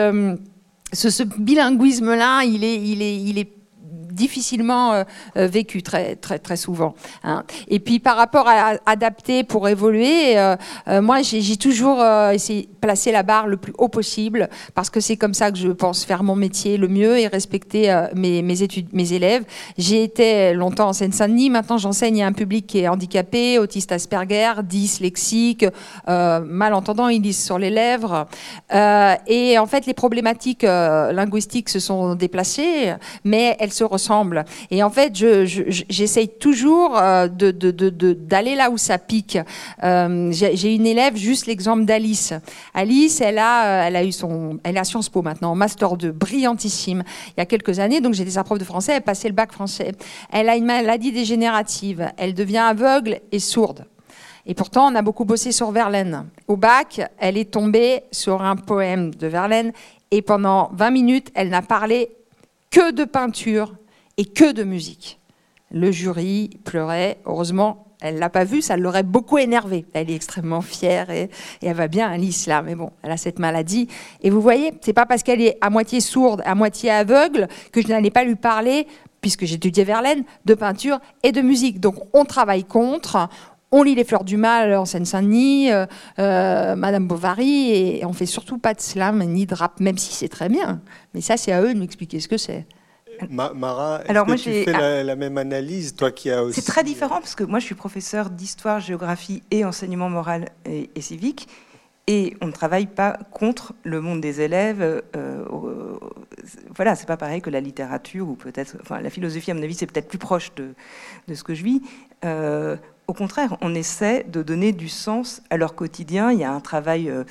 ce, bilinguisme-là, il est, il, est, il est difficilement euh, euh, vécu très, très, très souvent. Hein. Et puis par rapport à, adapter pour évoluer, euh, moi j'ai toujours essayé de placer la barre le plus haut possible parce que c'est comme ça que je pense faire mon métier le mieux et respecter mes, mes, études, mes élèves. J'ai été longtemps en Seine-Saint-Denis, maintenant j'enseigne à un public qui est handicapé, autiste Asperger, dyslexique, malentendant, ils lisent sur les lèvres. et en fait les problématiques linguistiques se sont déplacées, mais elles se et en fait, j'essaye toujours euh, d'aller là où ça pique. Euh, j'ai une élève, juste l'exemple d'Alice. Alice, elle a, euh, elle a eu son, elle a Sciences Po maintenant, master 2, brillantissime. Il y a quelques années, donc j'étais sa prof de français, elle passait le bac français. Elle a une maladie dégénérative. Elle devient aveugle et sourde. Et pourtant, on a beaucoup bossé sur Verlaine. Au bac, elle est tombée sur un poème de Verlaine et pendant 20 minutes, elle n'a parlé que de peinture et que de musique. Le jury pleurait. Heureusement, elle l'a pas vu, ça l'aurait beaucoup énervée. Elle est extrêmement fière et, elle va bien, Alice, là. Mais bon, elle a cette maladie. Et vous voyez, c'est pas parce qu'elle est à moitié sourde, à moitié aveugle, que je n'allais pas lui parler, puisque j'étudiais Verlaine, de peinture et de musique. Donc on travaille contre. On lit les fleurs du mal en Seine-Saint-Denis, euh, euh, Madame Bovary, et on fait surtout pas de slam ni de rap, même si c'est très bien. Mais ça, c'est à eux de m'expliquer ce que c'est. Mara, est-ce que tu fais la, même analyse, toi qui as aussi... C'est très différent parce que moi je suis professeur d'histoire, géographie et enseignement moral et, civique. Et on ne travaille pas contre le monde des élèves. Euh, voilà, c'est pas pareil que la littérature ou peut-être, enfin, la philosophie, à mon avis, c'est peut-être plus proche de, de, ce que je vis. Euh, au contraire, on essaie de donner du sens à leur quotidien. Il y a un travail euh,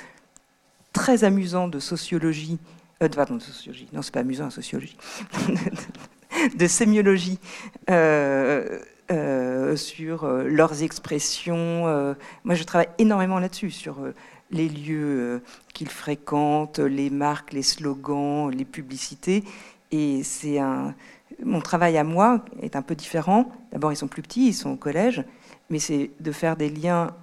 très amusant de sociologie euh, pardon, de sociologie. Non, c'est pas amusant, la sociologie. de sémiologie euh, euh, sur leurs expressions. moi, je travaille énormément là-dessus, sur les lieux qu'ils fréquentent, les marques, les slogans, les publicités. Et c'est un. Mon travail à moi est un peu différent. D'abord, ils sont plus petits, ils sont au collège, mais c'est de faire des liens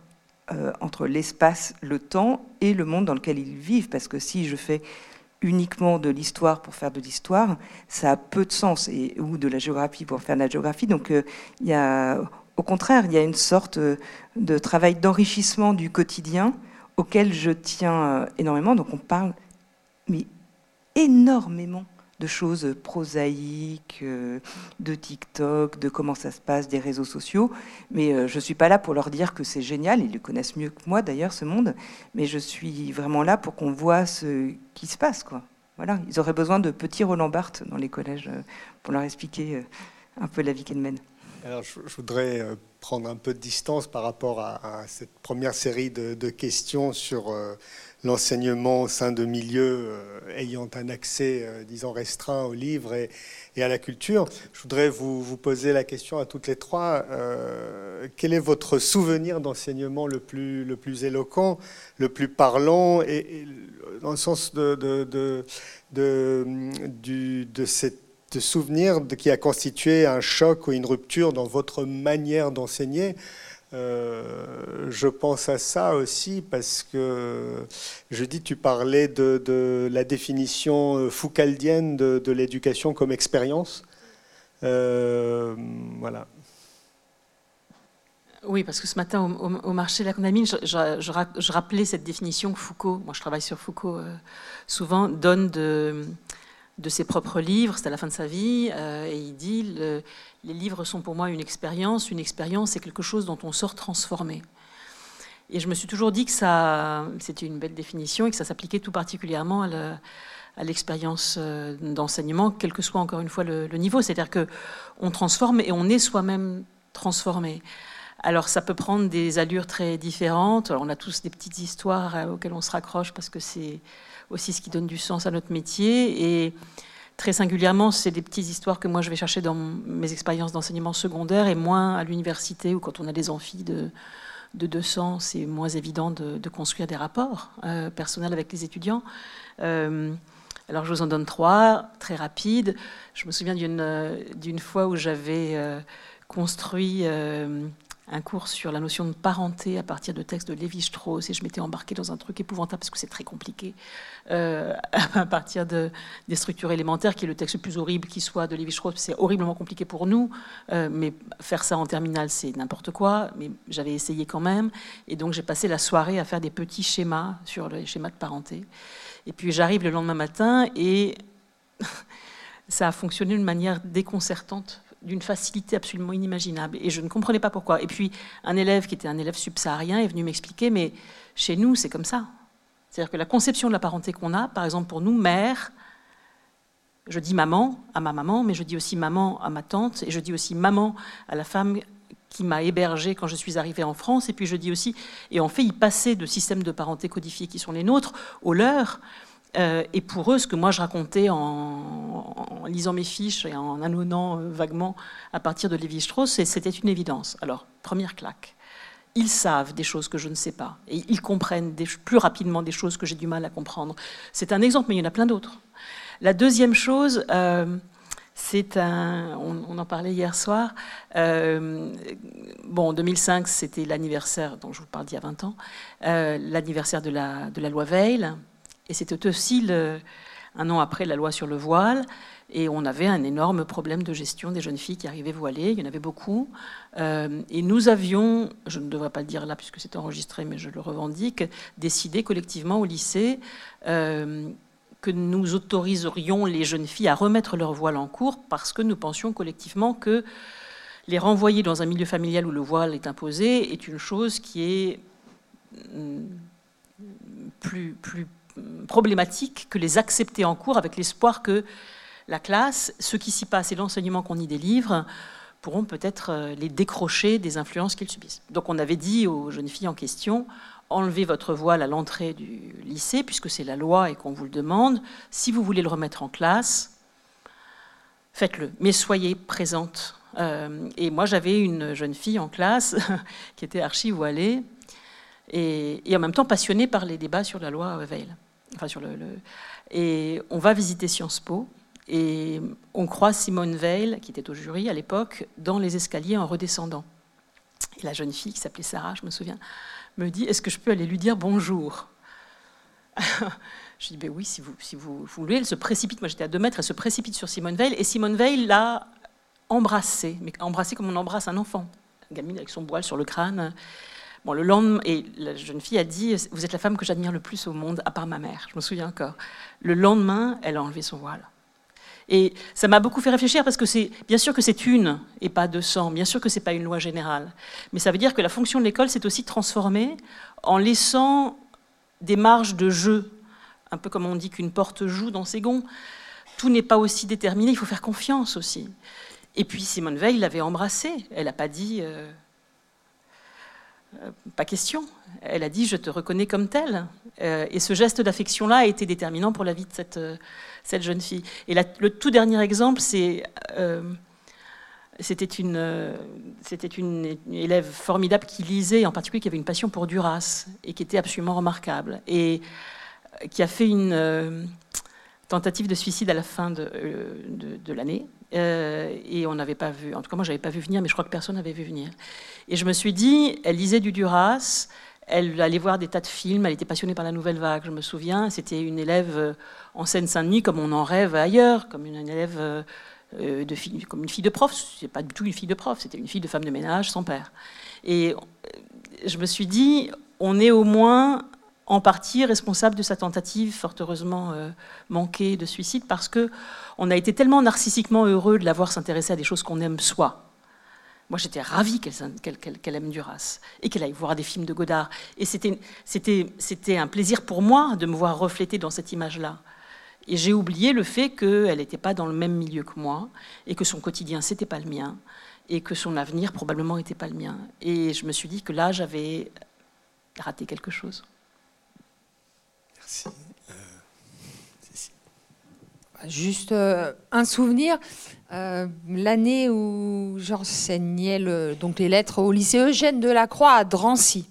entre l'espace, le temps et le monde dans lequel ils vivent. Parce que si je fais uniquement de l'histoire pour faire de l'histoire, ça a peu de sens, et, ou de la géographie pour faire de la géographie. Donc euh, il y a, au contraire, il y a une sorte euh, de travail d'enrichissement du quotidien auquel je tiens euh, énormément. Donc on parle mais énormément de choses prosaïques, euh, de TikTok, de comment ça se passe, des réseaux sociaux. Mais euh, je ne suis pas là pour leur dire que c'est génial, ils le connaissent mieux que moi d'ailleurs, ce monde. Mais je suis vraiment là pour qu'on voit ce qui se passe. Quoi. Voilà. Ils auraient besoin de petits Roland Barthes dans les collèges euh, pour leur expliquer un peu la vie qu'ils mènent. Alors, je, voudrais prendre un peu de distance par rapport à, cette première série de, questions sur l'enseignement au sein de milieux euh, ayant un accès, euh, disons, restreint aux livres et, à la culture. Je voudrais vous, poser la question à toutes les trois. Euh, quel est votre souvenir d'enseignement le plus, éloquent, le plus parlant, et, dans le sens de, de, souvenir qui a constitué un choc ou une rupture dans votre manière d'enseigner euh, je pense à ça aussi parce que je dis, tu parlais de, la définition euh, foucaldienne de, l'éducation comme expérience. Euh, voilà. Oui, parce que ce matin au, marché de la Condamine, je, rappelais cette définition que Foucault, moi je travaille sur Foucault souvent, donne de, de ses propres livres, c'est à la fin de sa vie, et il dit les livres sont pour moi une expérience. Une expérience, c'est quelque chose dont on sort transformé. Et je me suis toujours dit que ça, c'était une belle définition et que ça s'appliquait tout particulièrement à l'expérience euh, d'enseignement, quel que soit encore une fois le, niveau. C'est-à-dire que on transforme et on est soi-même transformé. Alors ça peut prendre des allures très différentes. on a tous des petites histoires euh, auxquelles on se raccroche parce que c'est aussi ce qui donne du sens à notre métier. Et Très singulièrement, c'est des petites histoires que moi je vais chercher dans mes expériences d'enseignement secondaire et moins à l'université ou quand on a des amphis de, de 200, c'est moins évident de, construire des rapports euh, personnels avec les étudiants. Euh, alors je vous en donne trois, très rapides. Je me souviens d'une fois où j'avais construit un cours sur la notion de parenté à partir de textes de Lévi-Strauss et je m'étais embarquée dans un truc épouvantable parce que c'est très compliqué euh, à partir de, des structures élémentaires qui est le texte le plus horrible qui soit de Lévi-Strauss. C'est horriblement compliqué pour nous, euh, mais faire ça en terminale c'est n'importe quoi. Mais j'avais essayé quand même et donc j'ai passé la soirée à faire des petits schémas sur les schémas de parenté. Et puis j'arrive le lendemain matin et ça a fonctionné d'une manière déconcertante d'une facilité absolument inimaginable. Et je ne comprenais pas pourquoi. Et puis, un élève qui était un élève subsaharien est venu m'expliquer, mais chez nous, c'est comme ça. C'est-à-dire que la conception de la parenté qu'on a, par exemple pour nous, mère, je dis maman à ma maman, mais je dis aussi maman à ma tante, et je dis aussi maman à la femme qui m'a hébergée quand je suis arrivée en France, et puis je dis aussi, et on fait y passer de systèmes de parenté codifiés qui sont les nôtres aux leurs. Euh, et pour eux, ce que moi je racontais en, lisant mes fiches et en annonnant euh, vaguement à partir de Lévi-Strauss, c'était une évidence. Alors, première claque. Ils savent des choses que je ne sais pas. Et ils comprennent plus rapidement des choses que j'ai du mal à comprendre. C'est un exemple, mais il y en a plein d'autres. La deuxième chose, euh, c'est un. On, en parlait hier soir. bon, 2005, c'était l'anniversaire, dont je vous parle d'il y a 20 ans, l'anniversaire de la, de la loi Veil et c'était aussi un an après la loi sur le voile. Et on avait un énorme problème de gestion des jeunes filles qui arrivaient voilées. Il y en avait beaucoup. Euh, et nous avions, je ne devrais pas le dire là puisque c'est enregistré, mais je le revendique, décidé collectivement au lycée euh, que nous autoriserions les jeunes filles à remettre leur voile en cours parce que nous pensions collectivement que les renvoyer dans un milieu familial où le voile est imposé est une chose qui est mm, plus, plus problématique que les accepter en cours avec l'espoir que la classe, ce qui s'y passe et l'enseignement qu'on y délivre pourront peut-être euh, les décrocher des influences qu'ils subissent. Donc on avait dit aux jeunes filles en question, enlevez votre voile à l'entrée du lycée, puisque c'est la loi et qu'on vous le demande. Si vous voulez le remettre en classe, faites-le, mais soyez présente. Euh, et moi, j'avais une jeune fille en classe qui était archi voilée et, en même temps passionnée par les débats sur la loi Veil. Enfin, sur le, Et on va visiter Sciences Po. Et on croit Simone Veil, qui était au jury à l'époque, dans les escaliers en redescendant. Et la jeune fille, qui s'appelait Sarah, je me souviens, me dit Est-ce que je peux aller lui dire bonjour? Je dis ben Oui, si vous, si vous, voulez. Elle se précipite. Moi, j'étais à deux mètres. Elle se précipite sur Simone Veil. Et Simone Veil l'a embrassée, mais embrassée comme on embrasse un enfant. Une gamine avec son voile sur le crâne. Bon, le lendemain, et la jeune fille a dit Vous êtes la femme que j'admire le plus au monde, à part ma mère. Je me souviens encore. Le lendemain, elle a enlevé son voile. Et ça m'a beaucoup fait réfléchir parce que c'est bien sûr que c'est une et pas 200, bien sûr que c'est pas une loi générale, mais ça veut dire que la fonction de l'école c'est aussi de transformer en laissant des marges de jeu, un peu comme on dit qu'une porte joue dans ses gonds. Tout n'est pas aussi déterminé, il faut faire confiance aussi. Et puis Simone Veil l'avait embrassé, elle n'a pas dit euh, pas question. Elle a dit je te reconnais comme telle. Euh, et ce geste d'affection-là a été déterminant pour la vie de cette, euh, jeune fille. Et le tout dernier exemple, c'était une, élève formidable qui lisait, en particulier qui avait une passion pour Duras et qui était absolument remarquable et qui a fait une tentative de suicide à la fin de l'année euh, et on n'avait pas vu, en tout cas moi j'avais pas vu venir, mais je crois que personne n'avait vu venir. Et je me suis dit, elle lisait du Duras, elle allait voir des tas de films, elle était passionnée par la nouvelle vague, je me souviens. C'était une élève euh, en Seine-Saint-Denis comme on en rêve ailleurs, comme une élève euh, de fille, comme une fille de prof. C'est pas du tout une fille de prof, c'était une fille de femme de ménage sans père. Et je me suis dit, on est au moins en partie responsable de sa tentative, fort heureusement euh, manquée, de suicide, parce que on a été tellement narcissiquement heureux de la voir s'intéresser à des choses qu'on aime soi. Moi, j'étais ravie qu'elle aime Duras et qu'elle aille voir des films de Godard. Et c'était un plaisir pour moi de me voir refléter dans cette image-là. Et j'ai oublié le fait qu'elle n'était pas dans le même milieu que moi et que son quotidien, c'était pas le mien et que son avenir probablement n'était pas le mien. Et je me suis dit que là, j'avais raté quelque chose. Euh, Juste euh, un souvenir. Euh, l'année où j'enseignais donc les lettres au lycée Eugène Delacroix à Drancy,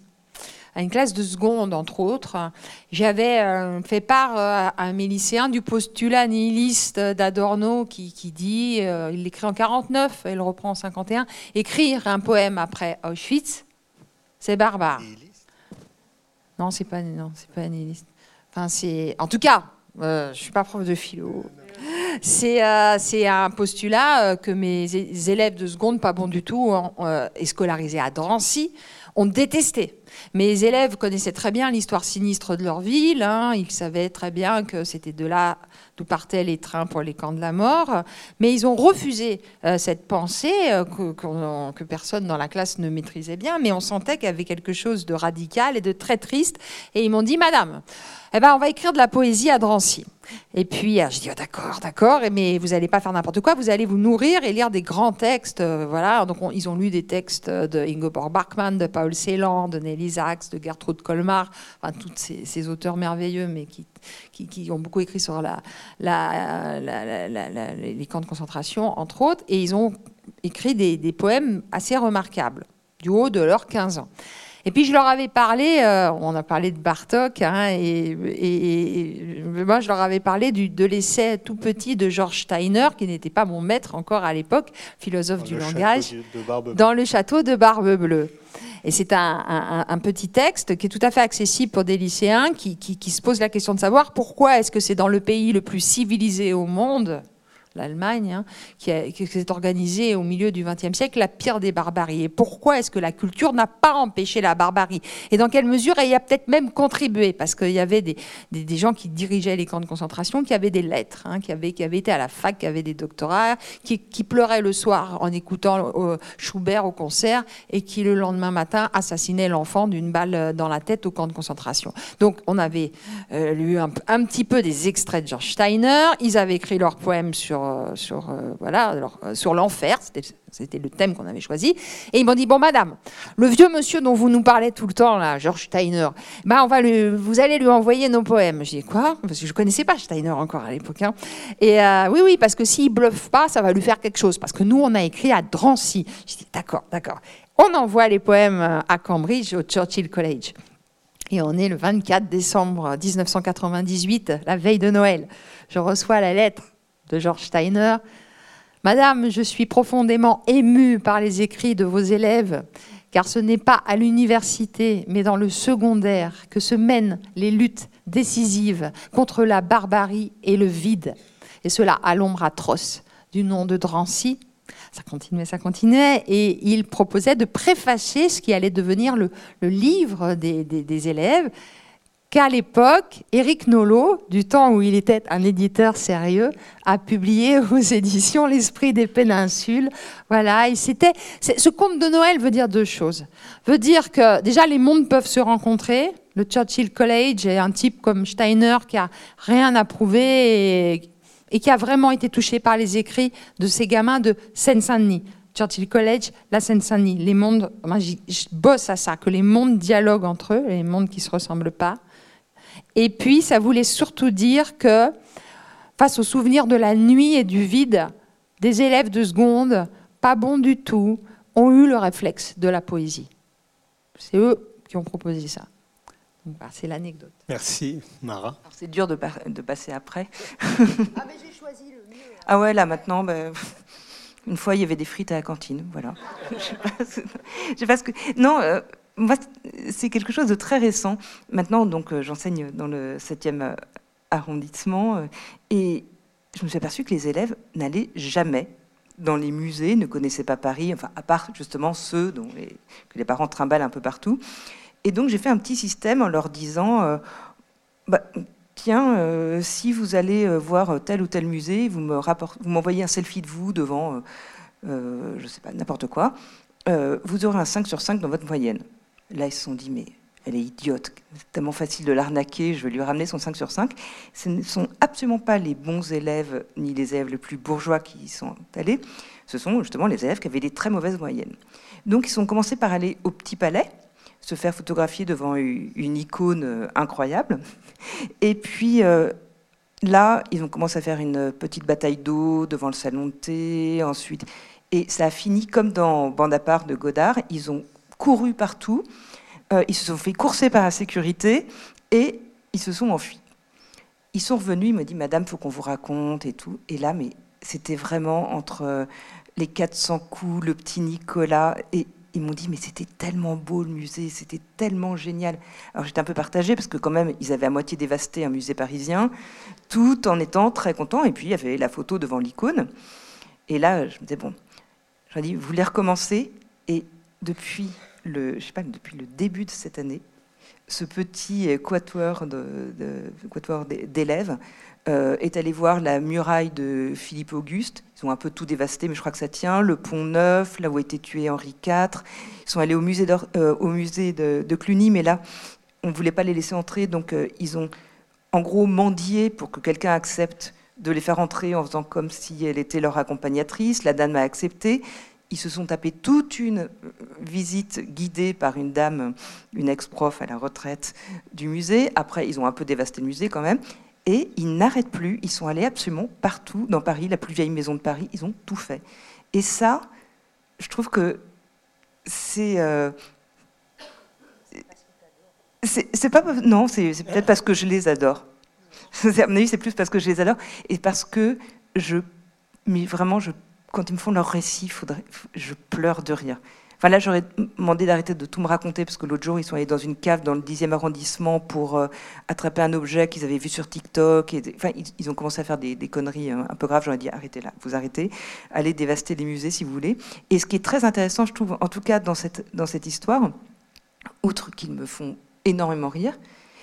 à une classe de seconde entre autres, j'avais fait part à mes lycéens du postulat nihiliste d'Adorno qui, qui, dit, il l'écrit en 49, il le reprend en 51, écrire un poème après Auschwitz, c'est barbare. Non, c'est pas non, c'est pas nihiliste. Enfin, en tout cas, euh, je suis pas prof de philo. C'est, euh, un postulat euh, que mes élèves de seconde, pas bon du tout, et scolarisés à Drancy, ont détesté. Mes élèves connaissaient très bien l'histoire sinistre de leur ville. Hein. Ils savaient très bien que c'était de là d'où partaient les trains pour les camps de la mort. Mais ils ont refusé cette pensée que, que, personne dans la classe ne maîtrisait bien. Mais on sentait qu'il y avait quelque chose de radical et de très triste. Et ils m'ont dit, Madame, eh ben, on va écrire de la poésie à Drancy. Et puis, euh, je dis, oh, d'accord, d'accord, mais vous n'allez pas faire n'importe quoi, vous allez vous nourrir et lire des grands textes. Euh, voilà, donc ils ont lu des textes de Ingeborg Bachmann, de Paul Celan, de Nelly Sachs, de Gertrude Colmar, enfin, tous ces, auteurs merveilleux, mais qui, qui, ont beaucoup écrit sur la, les camps de concentration, entre autres, et ils ont écrit des, des poèmes assez remarquables, du haut de leurs 15 ans. Et puis je leur avais parlé, euh, on a parlé de Bartok, hein, et, moi je leur avais parlé du, de l'essai tout petit de George Steiner, qui n'était pas mon maître encore à l'époque, philosophe du langage, dans le château de Barbe Bleue. Et c'est un, un, petit texte qui est tout à fait accessible pour des lycéens qui, qui, qui se posent la question de savoir pourquoi est-ce que c'est dans le pays le plus civilisé au monde, l'Allemagne, hein, qui, s'est organisée au milieu du XXe siècle, la pire des barbaries. Et pourquoi est-ce que la culture n'a pas empêché la barbarie? Et dans quelle mesure elle y a peut-être même contribué? Parce qu'il y avait des, gens qui dirigeaient les camps de concentration, qui avaient des lettres, hein, qui, avaient, été à la fac, qui avaient des doctorats, qui, pleuraient le soir en écoutant euh, Schubert au concert et qui le lendemain matin assassinaient l'enfant d'une balle dans la tête au camp de concentration. Donc on avait euh, lu un, un, petit peu des extraits de George Steiner, ils avaient écrit leurs poèmes sur euh, sur, euh, voilà, euh, sur l'enfer. C'était le thème qu'on avait choisi. Et ils m'ont dit, bon, madame, le vieux monsieur dont vous nous parlez tout le temps, là, George Steiner, ben, on va vous allez lui envoyer nos poèmes. J'ai dit, quoi? Parce que je ne connaissais pas Steiner encore à l'époque. Hein. Et oui, oui, parce que s'il bluffe pas, ça va lui faire quelque chose. Parce que nous, on a écrit à Drancy. J'ai dit, d'accord, d'accord. On envoie les poèmes à Cambridge, au Churchill College. Et on est le 24 décembre 1998, la veille de Noël. Je reçois la lettre de George Steiner. Madame, je suis profondément émue par les écrits de vos élèves, car ce n'est pas à l'université, mais dans le secondaire que se mènent les luttes décisives contre la barbarie et le vide. Et cela à l'ombre atroce du nom de Drancy. Ça continuait, ça continuait, et il proposait de préfacer ce qui allait devenir le, livre des, des élèves, qu'à l'époque, Éric Nolot, du temps où il était un éditeur sérieux, a publié aux éditions L'Esprit des Péninsules. Voilà, et c'était, ce conte de Noël veut dire deux choses. Veut dire que déjà les mondes peuvent se rencontrer. Le Churchill College est un type comme Steiner qui a rien à prouver et, et qui a vraiment été touché par les écrits de ces gamins de Seine-Saint-Denis. Churchill College, la Seine-Saint-Denis. Les mondes, moi je bosse à ça, que les mondes dialoguent entre eux, les mondes qui ne se ressemblent pas. Et puis, ça voulait surtout dire que, face au souvenir de la nuit et du vide, des élèves de seconde, pas bons du tout, ont eu le réflexe de la poésie. C'est eux qui ont proposé ça. C'est l'anecdote. Merci, Mara. C'est dur de, de, passer après. ah, mais j'ai choisi le mieux. Ah ouais, là maintenant, ben, une fois, il y avait des frites à la cantine. Voilà. je sais pas, ce que. Non, euh, c'est quelque chose de très récent. Maintenant, donc, euh, j'enseigne dans le 7e euh, arrondissement euh, et je me suis aperçue que les élèves n'allaient jamais dans les musées, ne connaissaient pas Paris, enfin, à part justement ceux dont que les parents trimballent un peu partout. Et donc, j'ai fait un petit système en leur disant bah, tiens, si vous allez voir tel ou tel musée, vous m'envoyez un selfie de vous devant, je sais pas, n'importe quoi, vous aurez un 5 sur 5 dans votre moyenne. Là, ils se sont dit, mais elle est idiote, c'est tellement facile de l'arnaquer, je vais lui ramener son 5 sur 5. Ce ne sont absolument pas les bons élèves, ni les élèves les plus bourgeois qui y sont allés, ce sont justement les élèves qui avaient des très mauvaises moyennes. Donc ils ont commencé par aller au Petit Palais, se faire photographier devant une icône euh, incroyable. Et puis euh, là, ils ont commencé à faire une petite bataille d'eau devant le salon de thé, ensuite. Et ça a fini comme dans Bande à part de Godard, ils ont couru partout, euh, ils se sont fait courser par la sécurité et ils se sont enfuis. Ils sont revenus, ils m'ont dit Madame, faut qu'on vous raconte et tout. Et là, mais c'était vraiment entre euh, les 400 coups, le petit Nicolas. Et ils m'ont dit Mais c'était tellement beau le musée, c'était tellement génial. Alors j'étais un peu partagée parce que, quand même, ils avaient à moitié dévasté un musée parisien, tout en étant très contents. Et puis, il y avait la photo devant l'icône. Et là, je me disais Bon, je dit Vous voulez recommencer? Et depuis depuis le début de cette année, ce petit quatuor d'élèves euh, est allé voir la muraille de Philippe Auguste. Ils ont un peu tout dévasté, mais je crois que ça tient. Le pont Neuf, là où a été tué Henri IV. Ils sont allés au musée, euh, de, Cluny, mais là, on ne voulait pas les laisser entrer, donc euh, ils ont en gros mendié pour que quelqu'un accepte de les faire entrer en faisant comme si elle était leur accompagnatrice. La dame a accepté ils se sont tapés toute une visite guidée par une dame, une ex-prof à la retraite du musée. Après, ils ont un peu dévasté le musée quand même. Et ils n'arrêtent plus. Ils sont allés absolument partout dans Paris, la plus vieille maison de Paris. Ils ont tout fait. Et ça, je trouve que c'est. Euh, c'est pas. Non, c'est peut-être parce que je les adore. À mon avis, c'est plus parce que je les adore et parce que je. Mais vraiment, je quand ils me font leur récit, faudrait, je pleure de rire. Enfin là, j'aurais demandé d'arrêter de tout me raconter parce que l'autre jour, ils sont allés dans une cave dans le 10e arrondissement pour euh, attraper un objet qu'ils avaient vu sur TikTok. Et, enfin, ils, ont commencé à faire des, conneries hein, un peu graves. J'aurais dit arrêtez là, vous arrêtez, allez dévaster les musées si vous voulez. Et ce qui est très intéressant, je trouve, en tout cas dans cette, dans cette histoire, outre qu'ils me font énormément rire,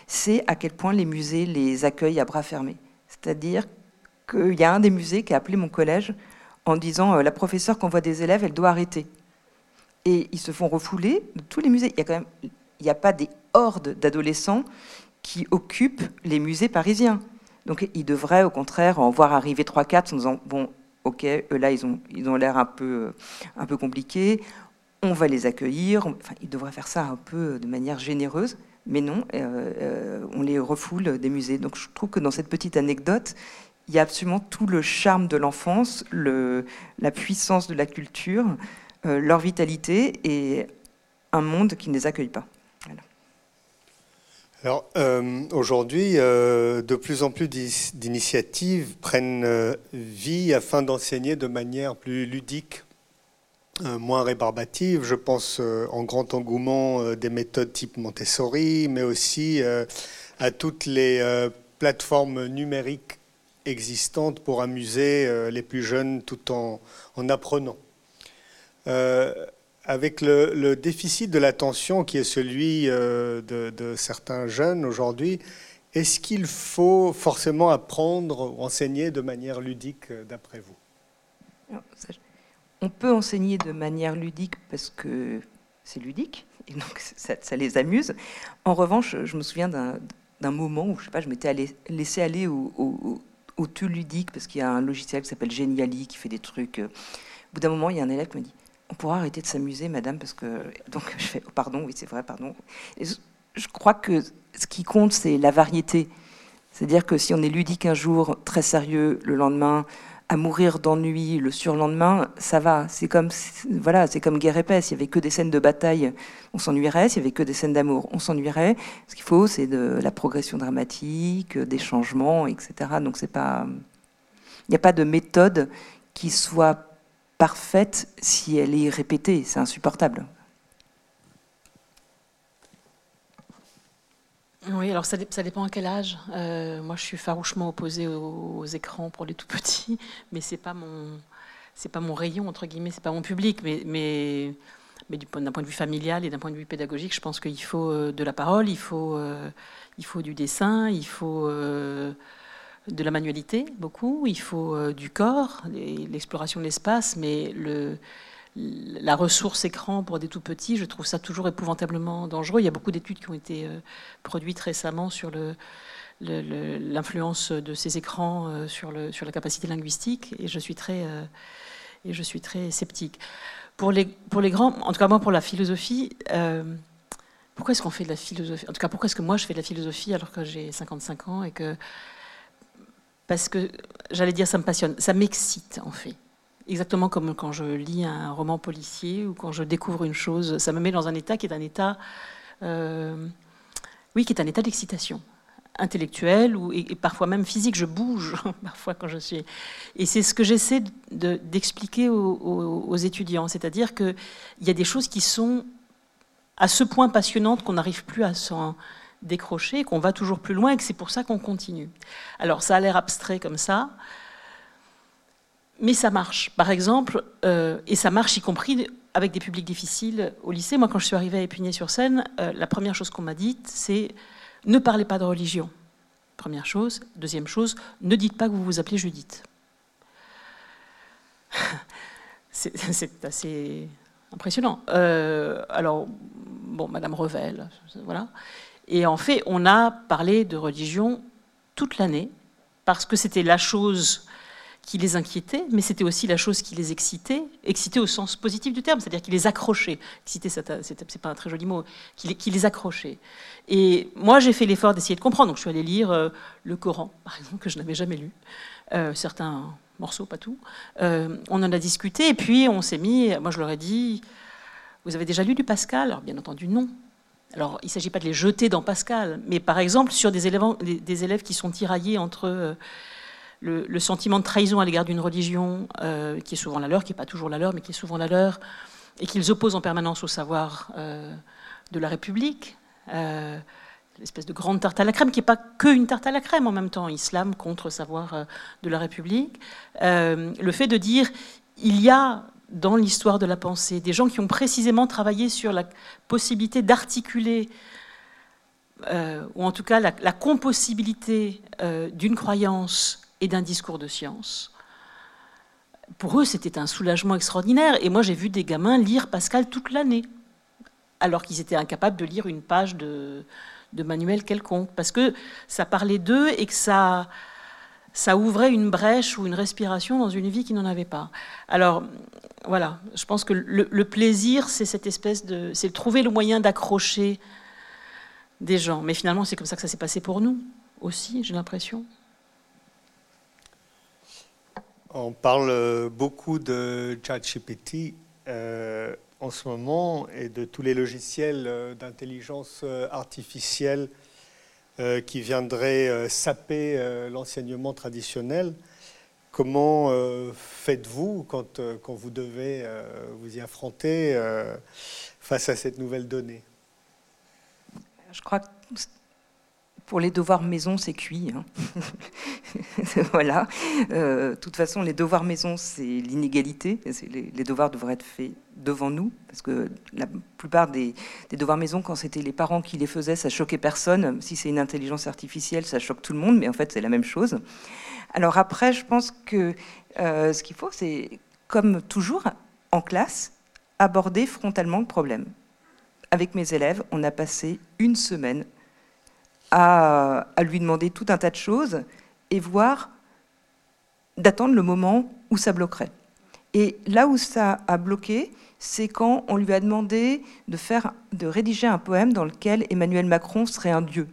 c'est à quel point les musées les accueillent à bras fermés. C'est-à-dire qu'il y a un des musées qui a appelé mon collège en disant euh, la professeure qu'on voit des élèves, elle doit arrêter et ils se font refouler de tous les musées. Il a n'y a pas des hordes d'adolescents qui occupent les musées parisiens. Donc ils devraient au contraire en voir arriver 3-4 en disant bon, ok, eux là ils ont l'air un peu un peu compliqués, on va les accueillir. Enfin, ils devraient faire ça un peu de manière généreuse, mais non, euh, euh, on les refoule des musées. Donc je trouve que dans cette petite anecdote, il y a absolument tout le charme de l'enfance, le, la puissance de la culture. Euh, leur vitalité et un monde qui ne les accueille pas. Alors euh, aujourd'hui, euh, de plus en plus d'initiatives prennent vie afin d'enseigner de manière plus ludique, moins rébarbative. Je pense en grand engouement des méthodes type Montessori, mais aussi à toutes les plateformes numériques existantes pour amuser les plus jeunes tout en, en apprenant. Euh, avec le, déficit de l'attention qui est celui euh, de, certains jeunes aujourd'hui, est-ce qu'il faut forcément apprendre ou enseigner de manière ludique, euh, d'après vous? On peut enseigner de manière ludique parce que c'est ludique, et donc ça, les amuse. En revanche, je me souviens d'un moment où je sais pas, je m'étais laissé aller au, au, tout ludique parce qu'il y a un logiciel qui s'appelle Geniali qui fait des trucs. Au bout d'un moment, il y a un élève qui me dit on pourra arrêter de s'amuser, madame, parce que. Donc, je fais, pardon, oui, c'est vrai, pardon. je crois que ce qui compte, c'est la variété. C'est-à-dire que si on est ludique un jour, très sérieux le lendemain, à mourir d'ennui le surlendemain, ça va. C'est comme, voilà, c'est comme guerre épaisse. Il n'y avait que des scènes de bataille, on s'ennuierait. S'il n'y avait que des scènes d'amour, on s'ennuierait. Ce qu'il faut, c'est de la progression dramatique, des changements, etc. Donc, c'est pas. Il n'y a pas de méthode qui soit parfaite si elle est répétée. C'est insupportable. Oui, alors ça, dépend à quel âge. Euh, moi, je suis farouchement opposée aux, écrans pour les tout petits, mais c'est pas pas mon rayon entre guillemets, c'est pas mon public, mais, mais, mais d'un point de vue familial et d'un point de vue pédagogique, je pense qu'il faut euh, de la parole, il faut, euh, il faut du dessin, il faut de la manualité, beaucoup. Il faut du corps, l'exploration de l'espace, mais le, la ressource écran pour des tout petits, je trouve ça toujours épouvantablement dangereux. Il y a beaucoup d'études qui ont été euh, produites récemment sur l'influence de ces écrans euh, sur, la capacité linguistique, et je suis très, très sceptique. Pour les, pour les grands, en tout cas moi pour la philosophie, pourquoi est-ce qu'on fait de la philosophie En tout cas, pourquoi est-ce que moi je fais de la philosophie alors que j'ai 55 ans et que parce que, j'allais dire, ça me passionne, ça m'excite en fait. Exactement comme quand je lis un roman policier ou quand je découvre une chose, ça me met dans un état qui est un état, euh, oui, qui est un état d'excitation intellectuelle ou, et, parfois même physique. Je bouge parfois quand je suis. Et c'est ce que j'essaie d'expliquer aux, aux, étudiants, c'est-à-dire qu'il y a des choses qui sont à ce point passionnantes qu'on n'arrive plus à s'en décrocher, qu'on va toujours plus loin et que c'est pour ça qu'on continue. Alors ça a l'air abstrait comme ça, mais ça marche. Par exemple, euh, et ça marche y compris avec des publics difficiles au lycée. Moi, quand je suis arrivée à Épinay-sur-Seine, euh, la première chose qu'on m'a dite, c'est ne parlez pas de religion. Première chose. Deuxième chose, ne dites pas que vous vous appelez Judith. c'est assez impressionnant. Euh, alors, bon, Madame Revel, voilà. Et en fait, on a parlé de religion toute l'année, parce que c'était la chose qui les inquiétait, mais c'était aussi la chose qui les excitait, excitait au sens positif du terme, c'est-à-dire qui les accrochait. Exciter, c'est pas un très joli mot, qui les, accrochait. Et moi, j'ai fait l'effort d'essayer de comprendre. Donc, je suis allée lire euh, le Coran, par exemple, que je n'avais jamais lu, euh, certains morceaux, pas tout. Euh, on en a discuté, et puis on s'est mis. Moi, je leur ai dit, vous avez déjà lu du Pascal? Alors, bien entendu, non. Alors, il ne s'agit pas de les jeter dans Pascal, mais par exemple sur des élèves, des élèves qui sont tiraillés entre euh, le, sentiment de trahison à l'égard d'une religion, euh, qui est souvent la leur, qui n'est pas toujours la leur, mais qui est souvent la leur, et qu'ils opposent en permanence au savoir de la République. L'espèce de grande tarte à la crème, qui n'est pas que une tarte à la crème en même temps, islam contre savoir de la République. le fait de dire il y a dans l'histoire de la pensée, des gens qui ont précisément travaillé sur la possibilité d'articuler, euh, ou en tout cas la, compossibilité euh, d'une croyance et d'un discours de science. Pour eux, c'était un soulagement extraordinaire. Et moi, j'ai vu des gamins lire Pascal toute l'année, alors qu'ils étaient incapables de lire une page de, manuel quelconque, parce que ça parlait d'eux et que ça ouvrait une brèche ou une respiration dans une vie qui n'en avait pas. Alors voilà, je pense que le, plaisir, c'est cette espèce de, c'est trouver le moyen d'accrocher des gens. Mais finalement, c'est comme ça que ça s'est passé pour nous aussi, j'ai l'impression. On parle beaucoup de ChatGPT euh, en ce moment et de tous les logiciels euh, d'intelligence euh, artificielle euh, qui viendrait euh, saper euh, l'enseignement traditionnel. Comment faites-vous quand, quand, vous devez vous y affronter face à cette nouvelle donnée? Je crois que pour les devoirs maison, c'est cuit. Hein. voilà. Euh, de toute façon, les devoirs maison, c'est l'inégalité. Les, devoirs devraient être faits devant nous, parce que la plupart des, devoirs maison, quand c'était les parents qui les faisaient, ça choquait personne. Si c'est une intelligence artificielle, ça choque tout le monde, mais en fait, c'est la même chose. Alors après, je pense que euh, ce qu'il faut, c'est, comme toujours, en classe, aborder frontalement le problème. Avec mes élèves, on a passé une semaine à, lui demander tout un tas de choses et voir, d'attendre le moment où ça bloquerait. Et là où ça a bloqué, c'est quand on lui a demandé de, faire, de rédiger un poème dans lequel Emmanuel Macron serait un dieu.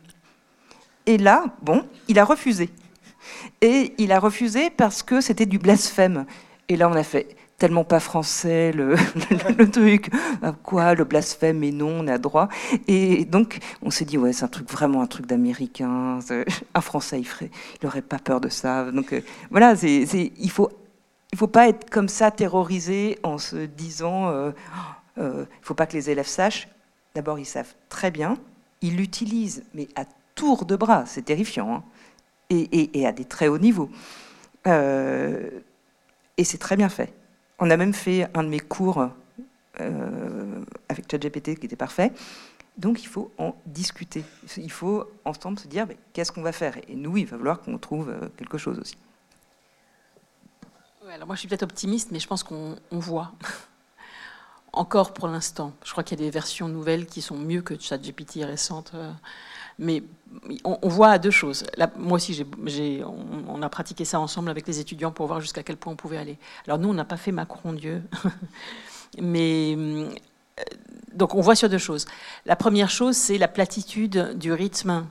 Et là, bon, il a refusé. Et il a refusé parce que c'était du blasphème. Et là, on a fait, tellement pas français le, truc, ah, quoi, le blasphème, et non, on a droit. Et donc, on s'est dit, ouais, c'est un truc vraiment un truc d'américain. Un français, il ferait, il aurait pas peur de ça. Donc, euh, voilà, il faut, il faut pas être comme ça terrorisé en se disant, euh, euh, il faut pas que les élèves sachent. D'abord, ils savent très bien, ils l'utilisent, mais à tour de bras, c'est terrifiant, hein. et, à des très hauts niveaux. et c'est très bien fait. On a même fait un de mes cours euh, avec ChatGPT qui était parfait. Donc il faut en discuter. Il faut ensemble se dire qu'est-ce qu'on va faire? Et nous, il va falloir qu'on trouve euh, quelque chose aussi. alors moi, je suis peut-être optimiste, mais je pense qu'on voit. Encore pour l'instant. Je crois qu'il y a des versions nouvelles qui sont mieux que ChatGPT récente. Mais on, voit deux choses. moi aussi, on, a pratiqué ça ensemble avec les étudiants pour voir jusqu'à quel point on pouvait aller. Alors nous, on n'a pas fait Macron Dieu, mais euh, donc on voit sur deux choses. La première chose, c'est la platitude du rythme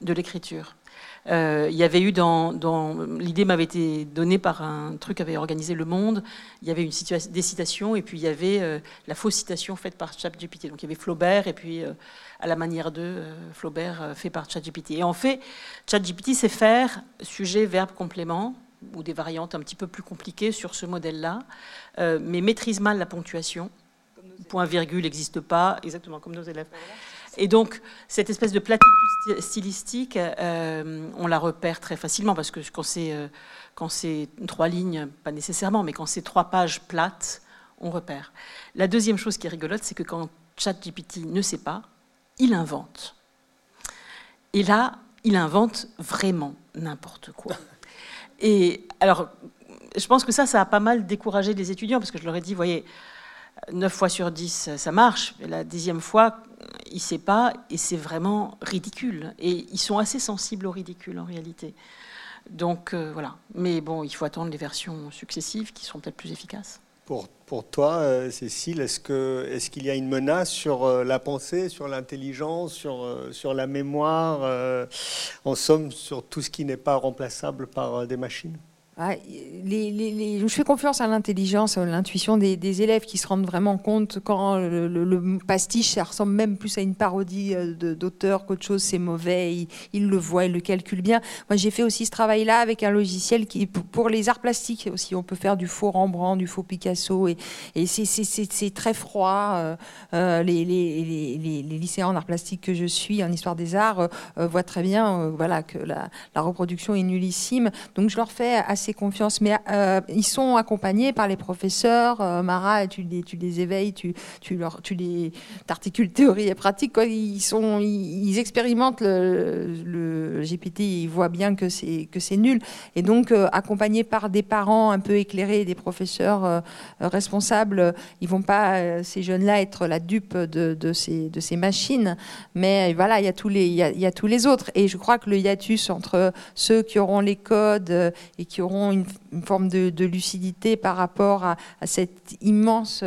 de l'écriture. Euh, il y avait eu dans, l'idée m'avait été donnée par un truc qu'avait organisé Le Monde. Il y avait une des citations et puis il y avait euh, la fausse citation faite par ChatGPT. Donc il y avait Flaubert et puis euh, à la manière de Flaubert fait par ChatGPT. Et en fait, ChatGPT sait faire sujet, verbe, complément ou des variantes un petit peu plus compliquées sur ce modèle-là, mais maîtrise mal la ponctuation. Point virgule n'existe pas, exactement comme nos élèves. Et donc, cette espèce de platitude stylistique, euh, on la repère très facilement parce que quand c'est, euh, quand c'est trois lignes, pas nécessairement, mais quand c'est trois pages plates, on repère. La deuxième chose qui est rigolote, c'est que quand ChatGPT ne sait pas, il invente. Et là, il invente vraiment n'importe quoi. Et alors, je pense que ça, ça a pas mal découragé les étudiants parce que je leur ai dit, voyez, 9 fois sur 10, ça marche. Mais la dixième fois, il ne sait pas et c'est vraiment ridicule. Et ils sont assez sensibles au ridicule en réalité. Donc euh, voilà. Mais bon, il faut attendre les versions successives qui seront peut-être plus efficaces. Pour, pour toi, euh, Cécile, est-ce qu'il est y a une menace sur euh, la pensée, sur l'intelligence, sur, sur la mémoire, en somme sur tout ce qui n'est pas remplaçable par des machines? Les, je fais confiance à l'intelligence, à l'intuition des, élèves qui se rendent vraiment compte quand le, pastiche, ça ressemble même plus à une parodie euh, d'auteur qu'autre chose, c'est mauvais, ils, le voient, ils le calculent bien. Moi, j'ai fait aussi ce travail-là avec un logiciel pour les arts plastiques aussi, on peut faire du faux Rembrandt, du faux Picasso, et, c'est très froid. Euh, euh, les, les, lycéens en arts plastiques que je suis, en histoire des arts, voient très bien voilà, que la, la reproduction est nullissime. Donc, je leur fais assez confiance. Mais euh, ils sont accompagnés par les professeurs. Euh, Mara, tu les, éveilles, tu, leur, tu les articules théorie et pratique. Quoi. Ils, sont, ils, expérimentent le, GPT, ils voient bien que c'est, nul. Et donc, euh, accompagnés par des parents un peu éclairés, des professeurs responsables, ils vont pas, ces jeunes-là, être la dupe de, ces, machines. Mais voilà, il y, tous les, il y a tous les autres. Et je crois que le hiatus entre ceux qui auront les codes et qui auront une, forme de, lucidité par rapport à, cet immense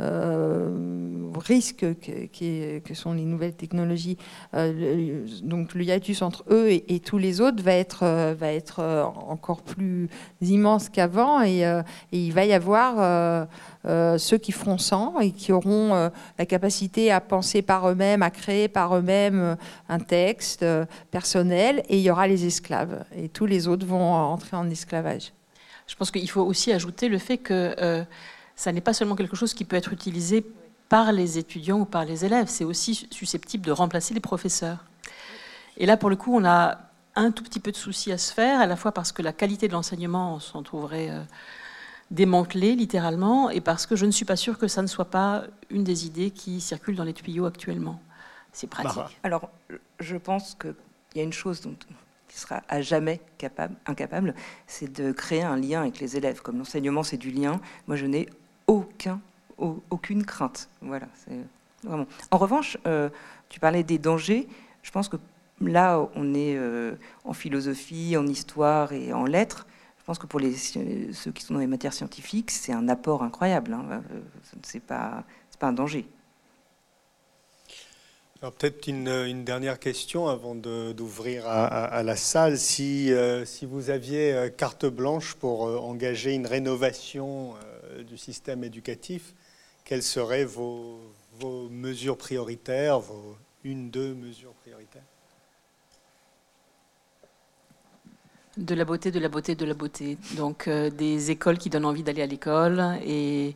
euh, euh, risque que, sont les nouvelles technologies. Euh, donc le hiatus entre eux et, tous les autres va être, va être encore plus immense qu'avant et, il va y avoir ceux qui feront sans et qui auront la capacité à penser par eux-mêmes, à créer par eux-mêmes un texte personnel et il y aura les esclaves et tous les autres vont entrer en esclavage. Je pense qu'il faut aussi ajouter le fait que euh, ça n'est pas seulement quelque chose qui peut être utilisé par les étudiants ou par les élèves, c'est aussi susceptible de remplacer les professeurs. Et là, pour le coup, on a un tout petit peu de soucis à se faire, à la fois parce que la qualité de l'enseignement s'en trouverait euh, démantelée, littéralement, et parce que je ne suis pas sûre que ça ne soit pas une des idées qui circulent dans les tuyaux actuellement. C'est pratique. Alors, je pense qu'il y a une chose dont qui sera à jamais capable, incapable, c'est de créer un lien avec les élèves. Comme l'enseignement, c'est du lien, moi, je n'ai aucun, aucune crainte. Voilà. En revanche, euh, tu parlais des dangers. Je pense que là, on est euh, en philosophie, en histoire et en lettres. Je pense que pour les, ceux qui sont dans les matières scientifiques, c'est un apport incroyable. Hein. Euh, c'est pas, un danger peut-être une, dernière question avant d'ouvrir à, la salle. Si, euh, vous aviez euh, carte blanche pour euh, engager une rénovation du système éducatif, quelles seraient vos, vos mesures prioritaires, vos une, deux mesures prioritaires? De la beauté, de la beauté, de la beauté. Donc des écoles qui donnent envie d'aller à l'école et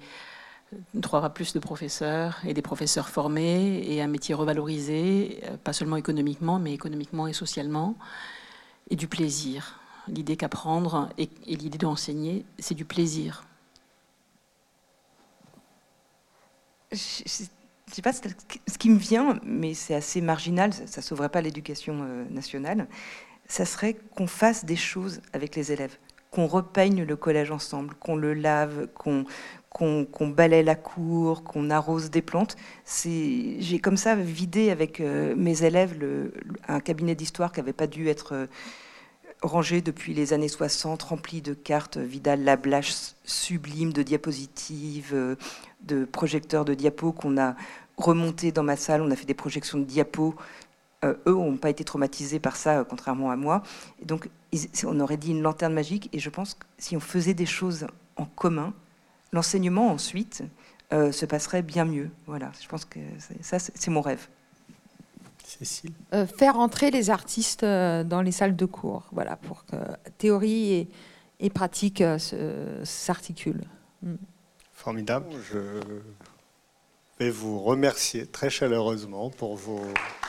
trouvera plus de professeurs et des professeurs formés et un métier revalorisé, euh, pas seulement économiquement, mais économiquement et socialement, et du plaisir. L'idée qu'apprendre et, l'idée d'enseigner, c'est du plaisir. Je ne sais pas ce qui me vient, mais c'est assez marginal, ça ne sauverait pas l'éducation euh, nationale. Ça serait qu'on fasse des choses avec les élèves qu'on repeigne le collège ensemble, qu'on le lave, qu'on qu'on balaie la cour, qu'on arrose des plantes. J'ai comme ça vidé avec euh, mes élèves un cabinet d'histoire qui n'avait pas dû être euh, rangé depuis les années 60, rempli de cartes Vidal Lablache sublimes, de diapositives, euh, de projecteurs de diapos qu'on a remonté dans ma salle. On a fait des projections de diapos. eux n'ont pas été traumatisés par ça, contrairement à moi. Et donc, on aurait dit une lanterne magique. Et je pense que si on faisait des choses en commun, l'enseignement ensuite euh, se passerait bien mieux. Voilà, je pense que ça, c'est mon rêve. Cécile euh, Faire entrer les artistes euh, dans les salles de cours, voilà, pour que théorie et, pratique s'articulent. Mm. Formidable. Je vais vous remercier très chaleureusement pour vos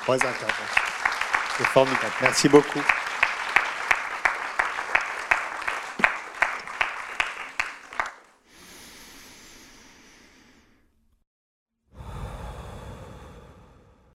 trois interventions. C'est formidable. Merci beaucoup.